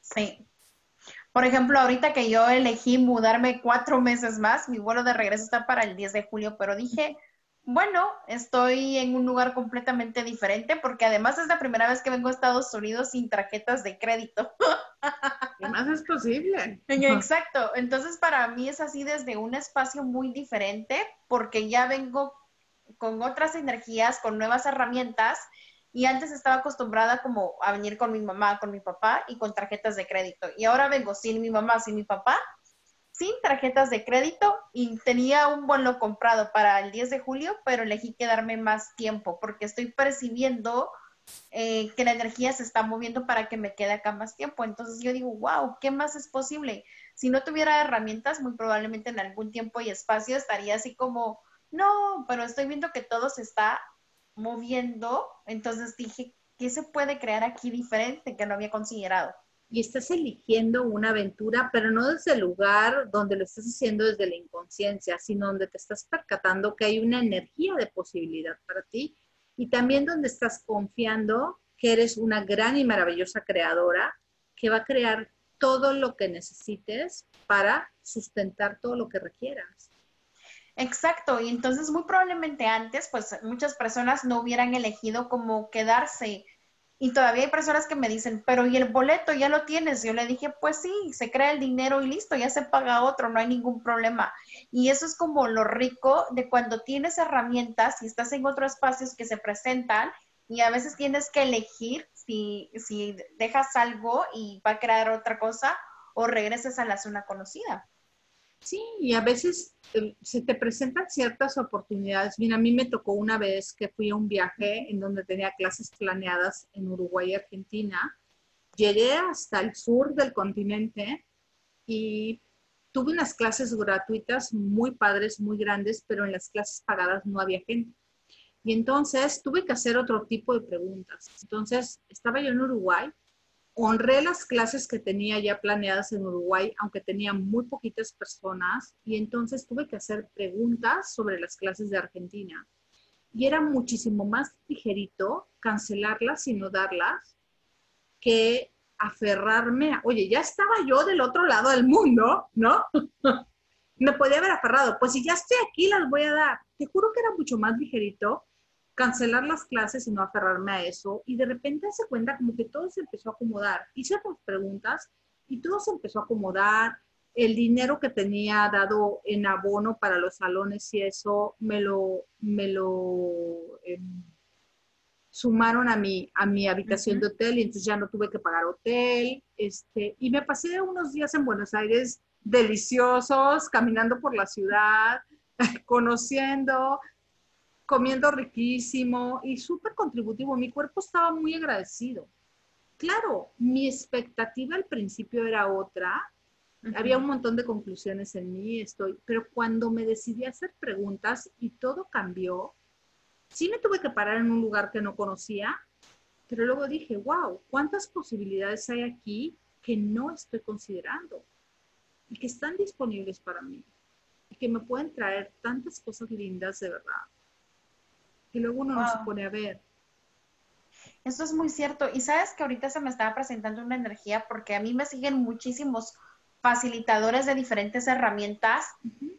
Sí, por ejemplo, ahorita que yo elegí mudarme cuatro meses más, mi vuelo de regreso está para el 10 de julio, pero dije, bueno, estoy en un lugar completamente diferente porque además es la primera vez que vengo a Estados Unidos sin tarjetas de crédito. ¿Qué más es posible? Exacto. Entonces, para mí es así desde un espacio muy diferente porque ya vengo con otras energías, con nuevas herramientas y antes estaba acostumbrada como a venir con mi mamá, con mi papá y con tarjetas de crédito. Y ahora vengo sin mi mamá, sin mi papá, sin tarjetas de crédito y tenía un vuelo comprado para el 10 de julio, pero elegí quedarme más tiempo porque estoy percibiendo eh, que la energía se está moviendo para que me quede acá más tiempo. Entonces yo digo, wow, ¿qué más es posible? Si no tuviera herramientas, muy probablemente en algún tiempo y espacio estaría así como, no, pero estoy viendo que todo se está moviendo, entonces dije, ¿qué se puede crear aquí diferente que no había considerado? Y estás eligiendo una aventura, pero no desde el lugar donde lo estás haciendo desde la inconsciencia, sino donde te estás percatando que hay una energía de posibilidad para ti y también donde estás confiando que eres una gran y maravillosa creadora que va a crear todo lo que necesites para sustentar todo lo que requieras. Exacto, y entonces muy probablemente antes, pues muchas personas no hubieran elegido como quedarse. Y todavía hay personas que me dicen, pero ¿y el boleto ya lo tienes? Yo le dije, pues sí, se crea el dinero y listo, ya se paga otro, no hay ningún problema. Y eso es como lo rico de cuando tienes herramientas y estás en otros espacios que se presentan y a veces tienes que elegir si, si dejas algo y va a crear otra cosa o regresas a la zona conocida. Sí, y a veces eh, se te presentan ciertas oportunidades. Mira, a mí me tocó una vez que fui a un viaje en donde tenía clases planeadas en Uruguay y Argentina. Llegué hasta el sur del continente y tuve unas clases gratuitas muy padres, muy grandes, pero en las clases pagadas no había gente. Y entonces tuve que hacer otro tipo de preguntas. Entonces estaba yo en Uruguay honré las clases que tenía ya planeadas en Uruguay, aunque tenía muy poquitas personas, y entonces tuve que hacer preguntas sobre las clases de Argentina. Y era muchísimo más ligerito cancelarlas y no darlas que aferrarme a, oye, ya estaba yo del otro lado del mundo, ¿no? Me podía haber aferrado, pues si ya estoy aquí, las voy a dar. Te juro que era mucho más ligerito cancelar las clases y no aferrarme a eso. Y de repente se cuenta como que todo se empezó a acomodar. Hice otras preguntas y todo se empezó a acomodar. El dinero que tenía dado en abono para los salones y eso me lo, me lo em, sumaron a mi, a mi habitación de hotel y entonces ya no tuve que pagar hotel. Este, y me pasé unos días en Buenos Aires deliciosos, caminando por la ciudad, conociendo, comiendo riquísimo y súper contributivo. Mi cuerpo estaba muy agradecido. Claro, mi expectativa al principio era otra. Había un montón de conclusiones en mí, estoy, pero cuando me decidí a hacer preguntas y todo cambió, sí me tuve que parar en un lugar que no conocía, pero luego dije, wow, ¿cuántas posibilidades hay aquí que no estoy considerando y que están disponibles para mí y que me pueden traer tantas cosas lindas de verdad? Y luego uno no se pone a ver. Eso es muy cierto. Y sabes que ahorita se me estaba presentando una energía porque a mí me siguen muchísimos facilitadores de diferentes herramientas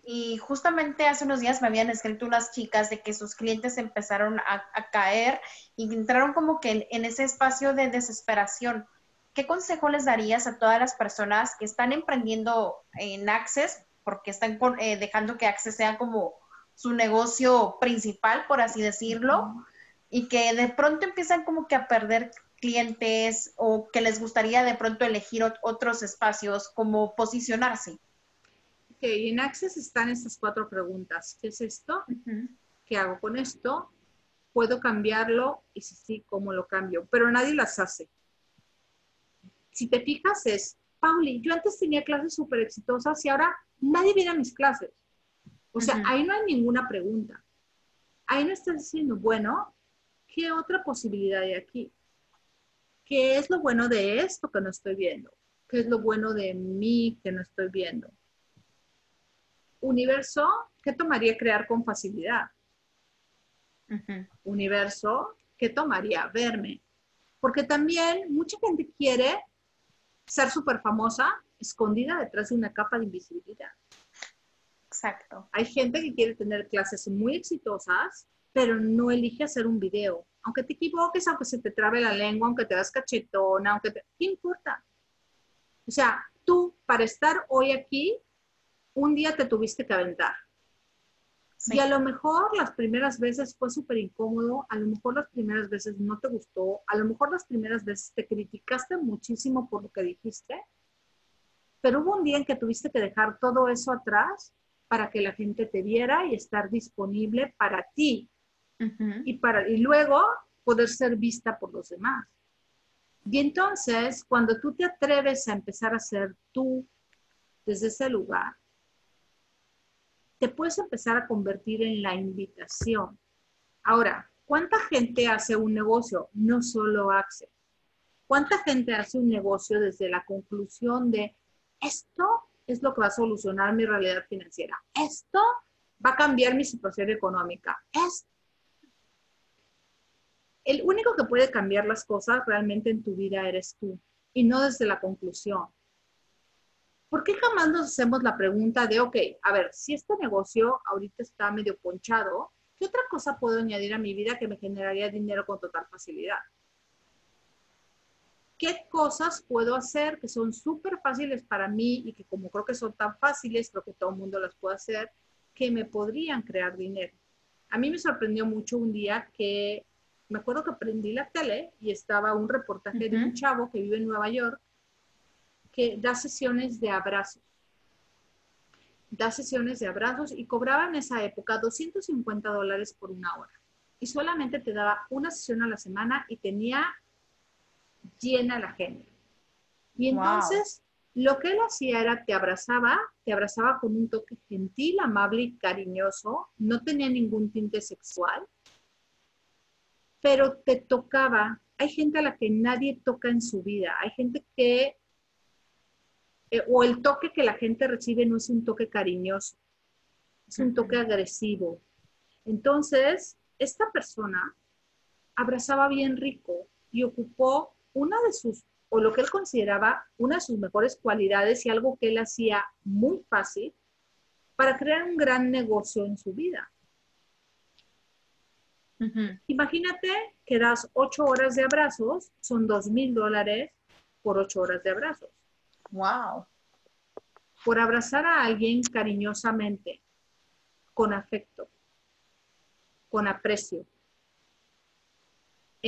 y justamente hace unos días me habían escrito unas chicas de que sus clientes empezaron a, caer y entraron como que en, ese espacio de desesperación. ¿Qué consejo les darías a todas las personas que están emprendiendo en Access porque están eh, dejando que Access sea como su negocio principal, por así decirlo, y que de pronto empiezan como que a perder clientes o que les gustaría de pronto elegir otros espacios, como posicionarse. Ok, en Access están estas cuatro preguntas. ¿Qué es esto? ¿Qué hago con esto? ¿Puedo cambiarlo? Y si sí, ¿cómo lo cambio? Pero nadie las hace. Si te fijas es, Pauli, yo antes tenía clases súper exitosas y ahora nadie viene a mis clases. O sea, ahí no hay ninguna pregunta. Ahí no estás diciendo, bueno, ¿qué otra posibilidad hay aquí? ¿Qué es lo bueno de esto que no estoy viendo? ¿Qué es lo bueno de mí que no estoy viendo? Universo, ¿qué tomaría crear con facilidad? Universo, ¿qué tomaría verme? Porque también mucha gente quiere ser súper famosa escondida detrás de una capa de invisibilidad. Exacto. Hay gente que quiere tener clases muy exitosas, pero no elige hacer un video. Aunque te equivoques, aunque se te trabe la lengua, aunque te das cachetona, aunque te... ¿Qué importa? O sea, tú para estar hoy aquí, un día te tuviste que aventar. Y a lo mejor las primeras veces fue súper incómodo, a lo mejor las primeras veces no te gustó, a lo mejor las primeras veces te criticaste muchísimo por lo que dijiste, pero hubo un día en que tuviste que dejar todo eso atrás para que la gente te viera y estar disponible para ti y, para, y luego poder ser vista por los demás. Y entonces, cuando tú te atreves a empezar a ser tú desde ese lugar, te puedes empezar a convertir en la invitación. Ahora, ¿cuánta gente hace un negocio? No solo Access. ¿Cuánta gente hace un negocio desde la conclusión de esto es lo que va a solucionar mi realidad financiera. Esto va a cambiar mi situación económica. Es el único que puede cambiar las cosas realmente en tu vida eres tú y no desde la conclusión. ¿Por qué jamás nos hacemos la pregunta de, ok, a ver, si este negocio ahorita está medio ponchado, ¿qué otra cosa puedo añadir a mi vida que me generaría dinero con total facilidad? Qué cosas puedo hacer que son súper fáciles para mí y que como creo que son tan fáciles, creo que todo el mundo las puede hacer, que me podrían crear dinero. A mí me sorprendió mucho un día que me acuerdo que prendí la tele y estaba un reportaje de un chavo que vive en Nueva York que da sesiones de abrazos. da sesiones de abrazos y cobraba en esa época 250 dólares por una hora. Y solamente te daba una sesión a la semana y tenía llena la agenda. Y entonces lo que él hacía era te abrazaba, te abrazaba con un toque gentil, amable y cariñoso, no tenía ningún tinte sexual, pero te tocaba. Hay gente a la que nadie toca en su vida, hay gente que, eh, o el toque que la gente recibe no es un toque cariñoso, es un toque agresivo. Entonces, esta persona abrazaba bien rico y ocupó una de sus o lo que él consideraba una de sus mejores cualidades y algo que él hacía muy fácil para crear un gran negocio en su vida. Imagínate que das ocho horas de abrazos, son dos mil dólares por ocho horas de abrazos. Wow. Por abrazar a alguien cariñosamente, con afecto, con aprecio,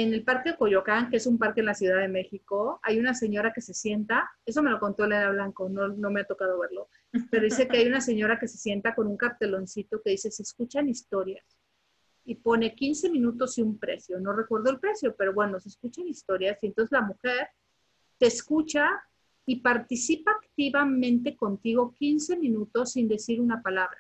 en el Parque Coyoacán, que es un parque en la Ciudad de México, hay una señora que se sienta, eso me lo contó Elena Blanco, no, no me ha tocado verlo, pero dice que hay una señora que se sienta con un carteloncito que dice, se escuchan historias, y pone 15 minutos y un precio, no recuerdo el precio, pero bueno, se escuchan historias, y entonces la mujer te escucha y participa activamente contigo 15 minutos sin decir una palabra.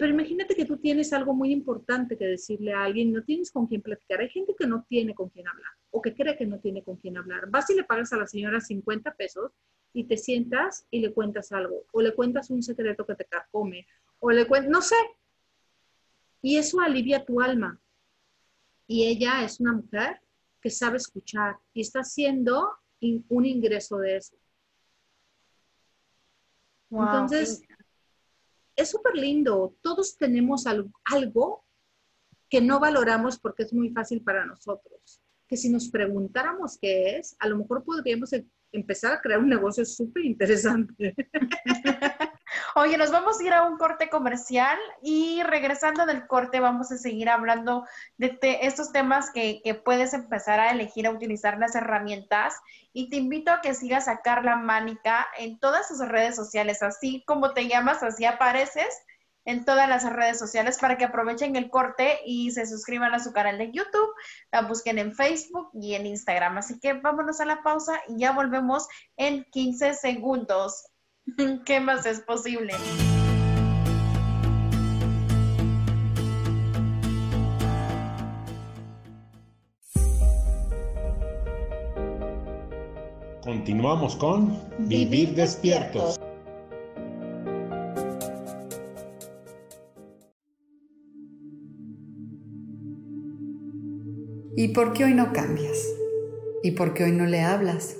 Pero imagínate que tú tienes algo muy importante que decirle a alguien, no tienes con quién platicar. Hay gente que no tiene con quién hablar o que cree que no tiene con quién hablar. Vas y le pagas a la señora 50 pesos y te sientas y le cuentas algo, o le cuentas un secreto que te carcome, o le cuentas, no sé. Y eso alivia tu alma. Y ella es una mujer que sabe escuchar y está haciendo un ingreso de eso. Entonces, es súper lindo. Todos tenemos algo, que no valoramos porque es muy fácil para nosotros. Que si nos preguntáramos qué es, a lo mejor podríamos em, empezar a crear un negocio súper interesante. Oye, nos vamos a ir a un corte comercial y regresando del corte vamos a seguir hablando de estos temas que, que, puedes empezar a elegir a utilizar las herramientas y te invito a que sigas a Carla Mánica en todas sus redes sociales, así como te llamas, así apareces en todas las redes sociales para que aprovechen el corte y se suscriban a su canal de YouTube, la busquen en Facebook y en Instagram. Así que vámonos a la pausa y ya volvemos en 15 segundos. ¿Qué más es posible? Continuamos con Vivir despiertos. ¿Y por qué hoy no cambias? ¿Y por qué hoy no le hablas?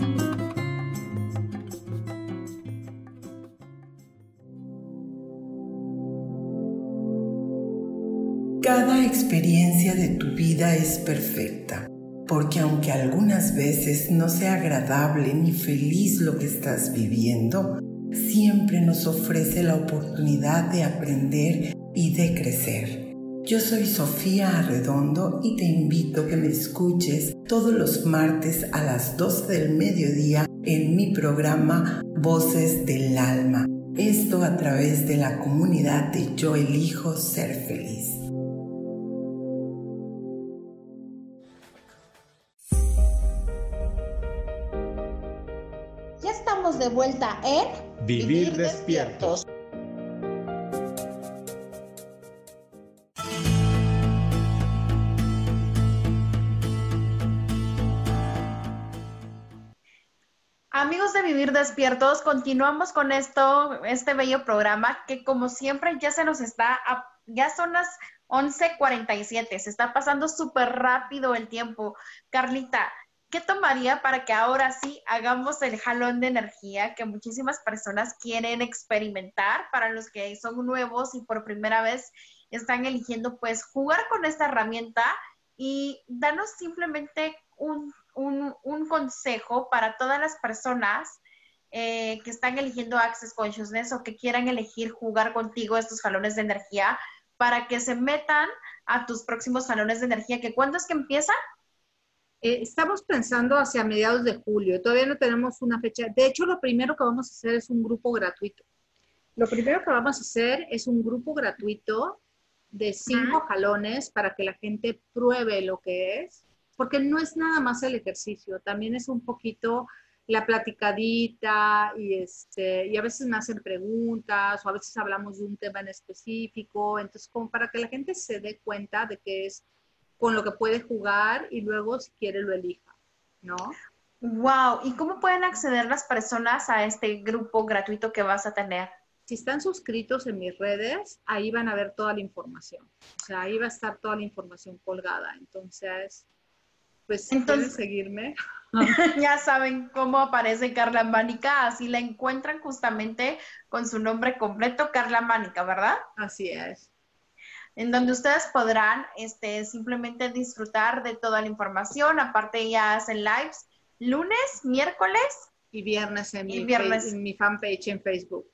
Cada experiencia de tu vida es perfecta, porque aunque algunas veces no sea agradable ni feliz lo que estás viviendo, siempre nos ofrece la oportunidad de aprender y de crecer. Yo soy Sofía Arredondo y te invito a que me escuches todos los martes a las 12 del mediodía en mi programa Voces del Alma. Esto a través de la comunidad de Yo elijo ser feliz. De vuelta en Vivir, despiertos. Amigos de Vivir Despiertos, continuamos con esto, este bello programa que como siempre ya se nos está, ya son las 11:47, se está pasando súper rápido el tiempo. Carlita, ¿qué tomaría para que ahora sí hagamos el jalón de energía que muchísimas personas quieren experimentar para los que son nuevos y por primera vez están eligiendo pues jugar con esta herramienta y danos simplemente un, consejo para todas las personas eh, que están eligiendo Access Consciousness o que quieran elegir jugar contigo estos jalones de energía para que se metan a tus próximos jalones de energía, que ¿cuándo es que empieza? Eh, estamos pensando hacia mediados de julio, todavía no tenemos una fecha. De hecho, lo primero que vamos a hacer es un grupo gratuito. Lo primero que vamos a hacer es un grupo gratuito de cinco jalones para que la gente pruebe lo que es, porque no es nada más el ejercicio, también es un poquito la platicadita y, este, y a veces me hacen preguntas o a veces hablamos de un tema en específico, entonces como para que la gente se dé cuenta de que es con lo que puede jugar y luego si quiere lo elija, ¿no? Wow, ¿y cómo pueden acceder las personas a este grupo gratuito que vas a tener? Si están suscritos en mis redes, ahí van a ver toda la información. O sea, ahí va a estar toda la información colgada. Entonces, pues Entonces, seguirme. ya saben cómo aparece Carla Mánica, así la encuentran justamente con su nombre completo, Carla Mánica, ¿verdad? Así es en donde ustedes podrán este, simplemente disfrutar de toda la información. Aparte ya hacen lives lunes, miércoles y viernes en, mi, viernes. en mi fanpage en Facebook.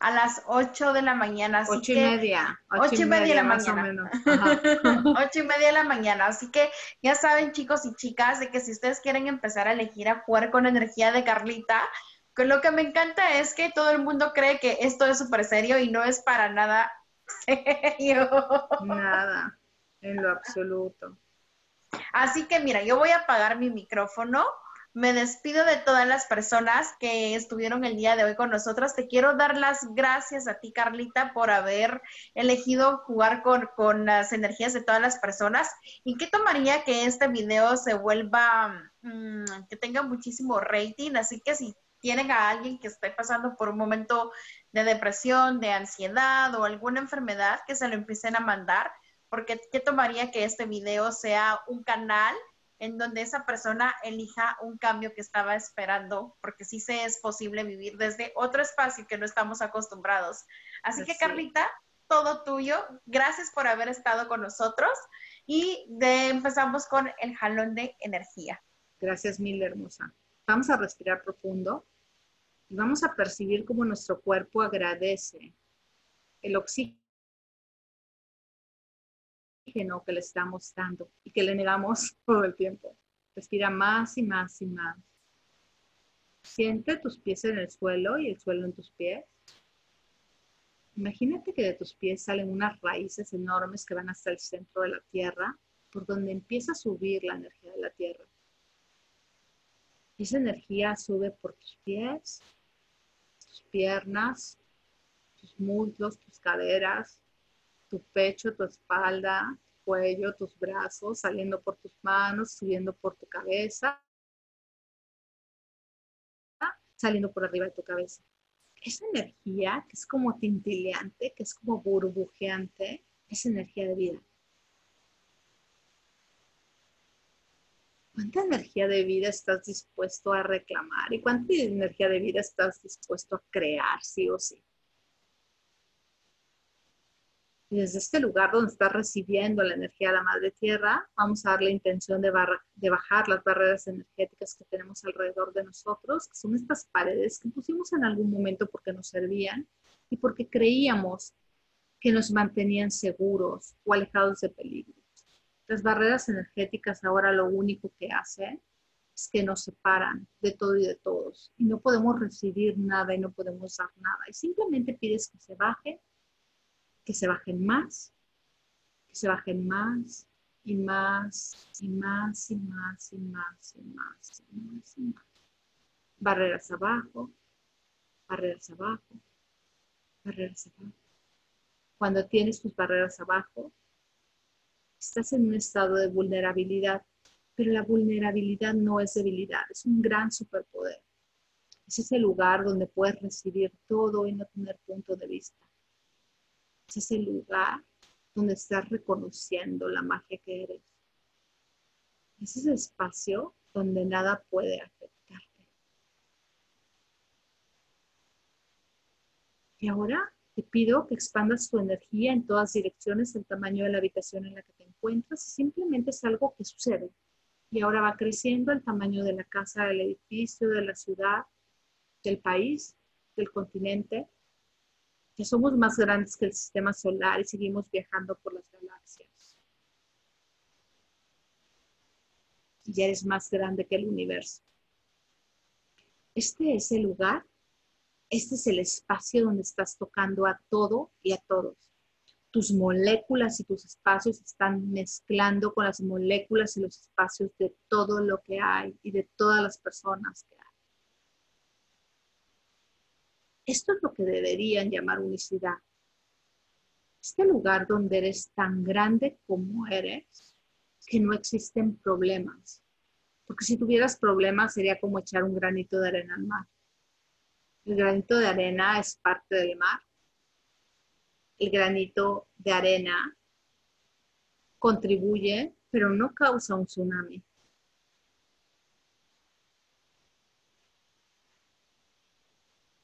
A las 8 de la mañana. Así ocho y media. Ocho, y media, de la mañana. ocho y media de la mañana. Así que ya saben, chicos y chicas, de que si ustedes quieren empezar a elegir a jugar con energía de Carlita, lo que me encanta es que todo el mundo cree que esto es súper serio y no es para nada Nada, en lo absoluto. Así que mira, yo voy a apagar mi micrófono. Me despido de todas las personas que estuvieron el día de hoy con nosotros. Te quiero dar las gracias a ti, Carlita, por haber elegido jugar con, con las energías de todas las personas. ¿Y qué tomaría que este video se vuelva, mm, que tenga muchísimo rating? Así que si tienen a alguien que esté pasando por un momento de depresión, de ansiedad o alguna enfermedad, que se lo empiecen a mandar, porque ¿qué tomaría que este video sea un canal en donde esa persona elija un cambio que estaba esperando, porque sí se es posible vivir desde otro espacio que no estamos acostumbrados. Así que Carlita, todo tuyo. Gracias por haber estado con nosotros y de, empezamos con el jalón de energía. Gracias mil, hermosa. Vamos a respirar profundo y vamos a percibir cómo nuestro cuerpo agradece el oxígeno que le estamos dando y que le negamos todo el tiempo. Respira más y más y más. Siente tus pies en el suelo y el suelo en tus pies. Imagínate que de tus pies salen unas raíces enormes que van hasta el centro de la tierra, por donde empieza a subir la energía de la tierra. Esa energía sube por tus pies, tus piernas, tus muslos, tus caderas, tu pecho, tu espalda, tu cuello, tus brazos, saliendo por tus manos, subiendo por tu cabeza, saliendo por arriba de tu cabeza. Esa energía que es como tintileante, que es como burbujeante, es energía de vida. ¿Cuánta energía de vida estás dispuesto a reclamar? ¿Y cuánta energía de vida estás dispuesto a crear, sí o sí? Y desde este lugar donde estás recibiendo la energía de la Madre Tierra, vamos a dar la intención de, de bajar las barreras energéticas que tenemos alrededor de nosotros, que son estas paredes que pusimos en algún momento porque nos servían y porque creíamos que nos mantenían seguros o alejados de peligro. Las barreras energéticas ahora lo único que hacen es que nos separan de todo y de todos y no podemos recibir nada y no podemos dar nada. Y simplemente pides que se bajen, que se bajen más, que se bajen más y más y más y más y más y más y más y más. barreras abajo, barreras abajo, barreras abajo. Cuando tienes tus barreras abajo, estás en un estado de vulnerabilidad, pero la vulnerabilidad no es debilidad, es un gran superpoder. Es ese lugar donde puedes recibir todo y no tener punto de vista. Es ese lugar donde estás reconociendo la magia que eres. Es ese espacio donde nada puede afectarte. Y ahora te pido que expandas tu energía en todas direcciones, el tamaño de la habitación en la que te encuentras. Simplemente es algo que sucede. Y ahora va creciendo el tamaño de la casa, del edificio, de la ciudad, del país, del continente. Que somos más grandes que el sistema solar y seguimos viajando por las galaxias. Ya eres más grande que el universo. Este es el lugar este es el espacio donde estás tocando a todo y a todos. Tus moléculas y tus espacios están mezclando con las moléculas y los espacios de todo lo que hay y de todas las personas que hay. Esto es lo que deberían llamar unicidad. Este lugar donde eres tan grande como eres, que no existen problemas. Porque si tuvieras problemas sería como echar un granito de arena al mar. El granito de arena es parte del mar. El granito de arena contribuye, pero no causa un tsunami.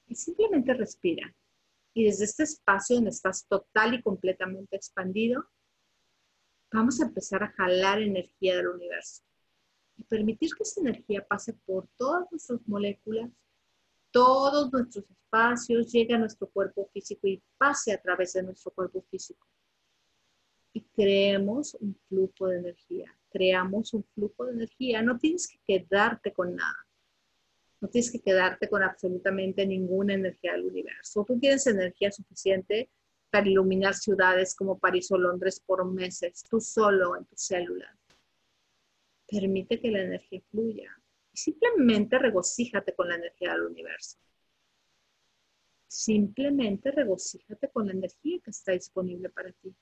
Y simplemente respira. Y desde este espacio donde estás total y completamente expandido, vamos a empezar a jalar energía del universo y permitir que esa energía pase por todas nuestras moléculas todos nuestros espacios, llegue a nuestro cuerpo físico y pase a través de nuestro cuerpo físico. Y creemos un flujo de energía. Creamos un flujo de energía. No tienes que quedarte con nada. No tienes que quedarte con absolutamente ninguna energía del universo. Tú tienes energía suficiente para iluminar ciudades como París o Londres por meses, tú solo en tus células. Permite que la energía fluya simplemente regocíjate con la energía del universo. Simplemente regocíjate con la energía que está disponible para ti.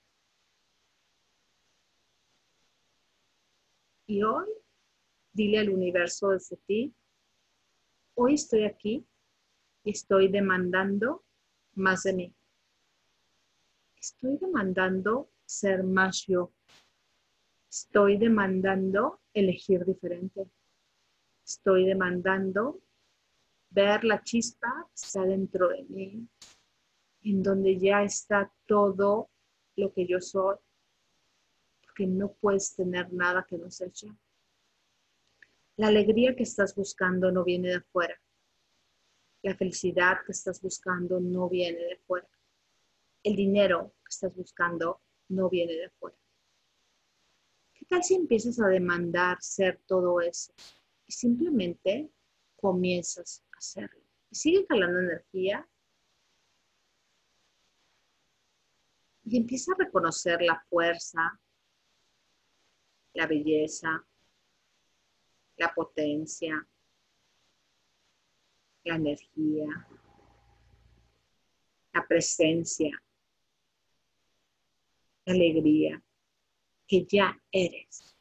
Y hoy, dile al universo desde ti, hoy estoy aquí y estoy demandando más de mí. Estoy demandando ser más yo. Estoy demandando elegir diferente estoy demandando ver la chispa que está dentro de mí, en donde ya está todo lo que yo soy, porque no puedes tener nada que no sea yo. La alegría que estás buscando no viene de afuera. La felicidad que estás buscando no viene de afuera. El dinero que estás buscando no viene de afuera. ¿Qué tal si empiezas a demandar ser todo eso? Simplemente comienzas a hacerlo. Y sigue jalando energía y empieza a reconocer la fuerza, la belleza, la potencia, la energía, la presencia, la alegría que ya eres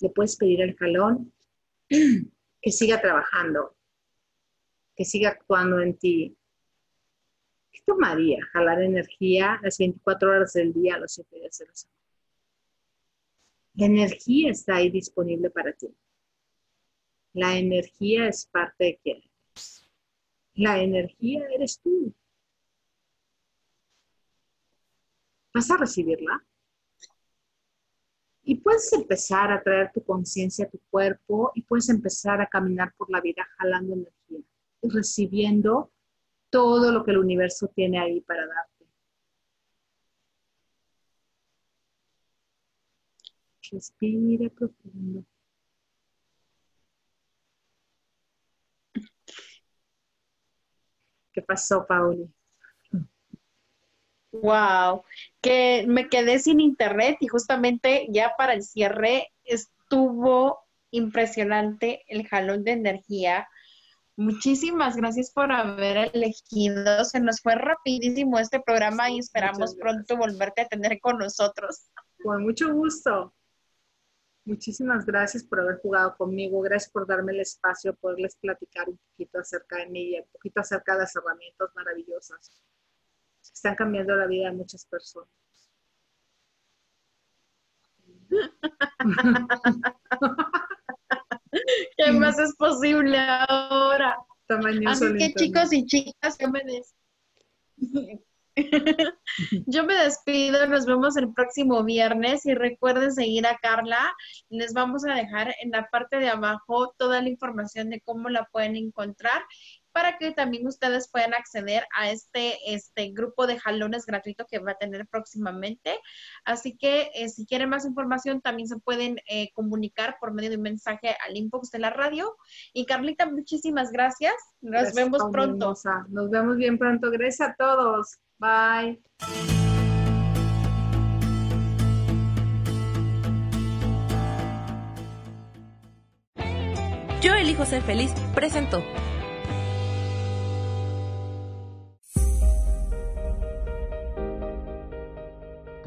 le puedes pedir al jalón que siga trabajando, que siga actuando en ti. ¿Qué tomaría? Jalar energía las 24 horas del día, los 7 días de la semana. La energía está ahí disponible para ti. La energía es parte de quién eres. La energía eres tú. ¿Vas a recibirla? Y puedes empezar a traer tu conciencia a tu cuerpo y puedes empezar a caminar por la vida jalando energía y recibiendo todo lo que el universo tiene ahí para darte. Respira profundo. ¿Qué pasó, Pauli? Wow, que me quedé sin internet y justamente ya para el cierre estuvo impresionante el jalón de energía. Muchísimas gracias por haber elegido. Se nos fue rapidísimo este programa y esperamos pronto volverte a tener con nosotros. Con mucho gusto. Muchísimas gracias por haber jugado conmigo. Gracias por darme el espacio, poderles platicar un poquito acerca de mí y un poquito acerca de las herramientas maravillosas están cambiando la vida de muchas personas. ¿Qué más es posible ahora? Así que chicos y chicas, yo me, yo me despido, nos vemos el próximo viernes y recuerden seguir a Carla. Les vamos a dejar en la parte de abajo toda la información de cómo la pueden encontrar para que también ustedes puedan acceder a este, este grupo de jalones gratuito que va a tener próximamente. Así que eh, si quieren más información, también se pueden eh, comunicar por medio de un mensaje al inbox de la radio. Y Carlita, muchísimas gracias. Nos vemos pronto. Nos vemos bien pronto. Gracias a todos. Bye. Yo elijo ser feliz, presento.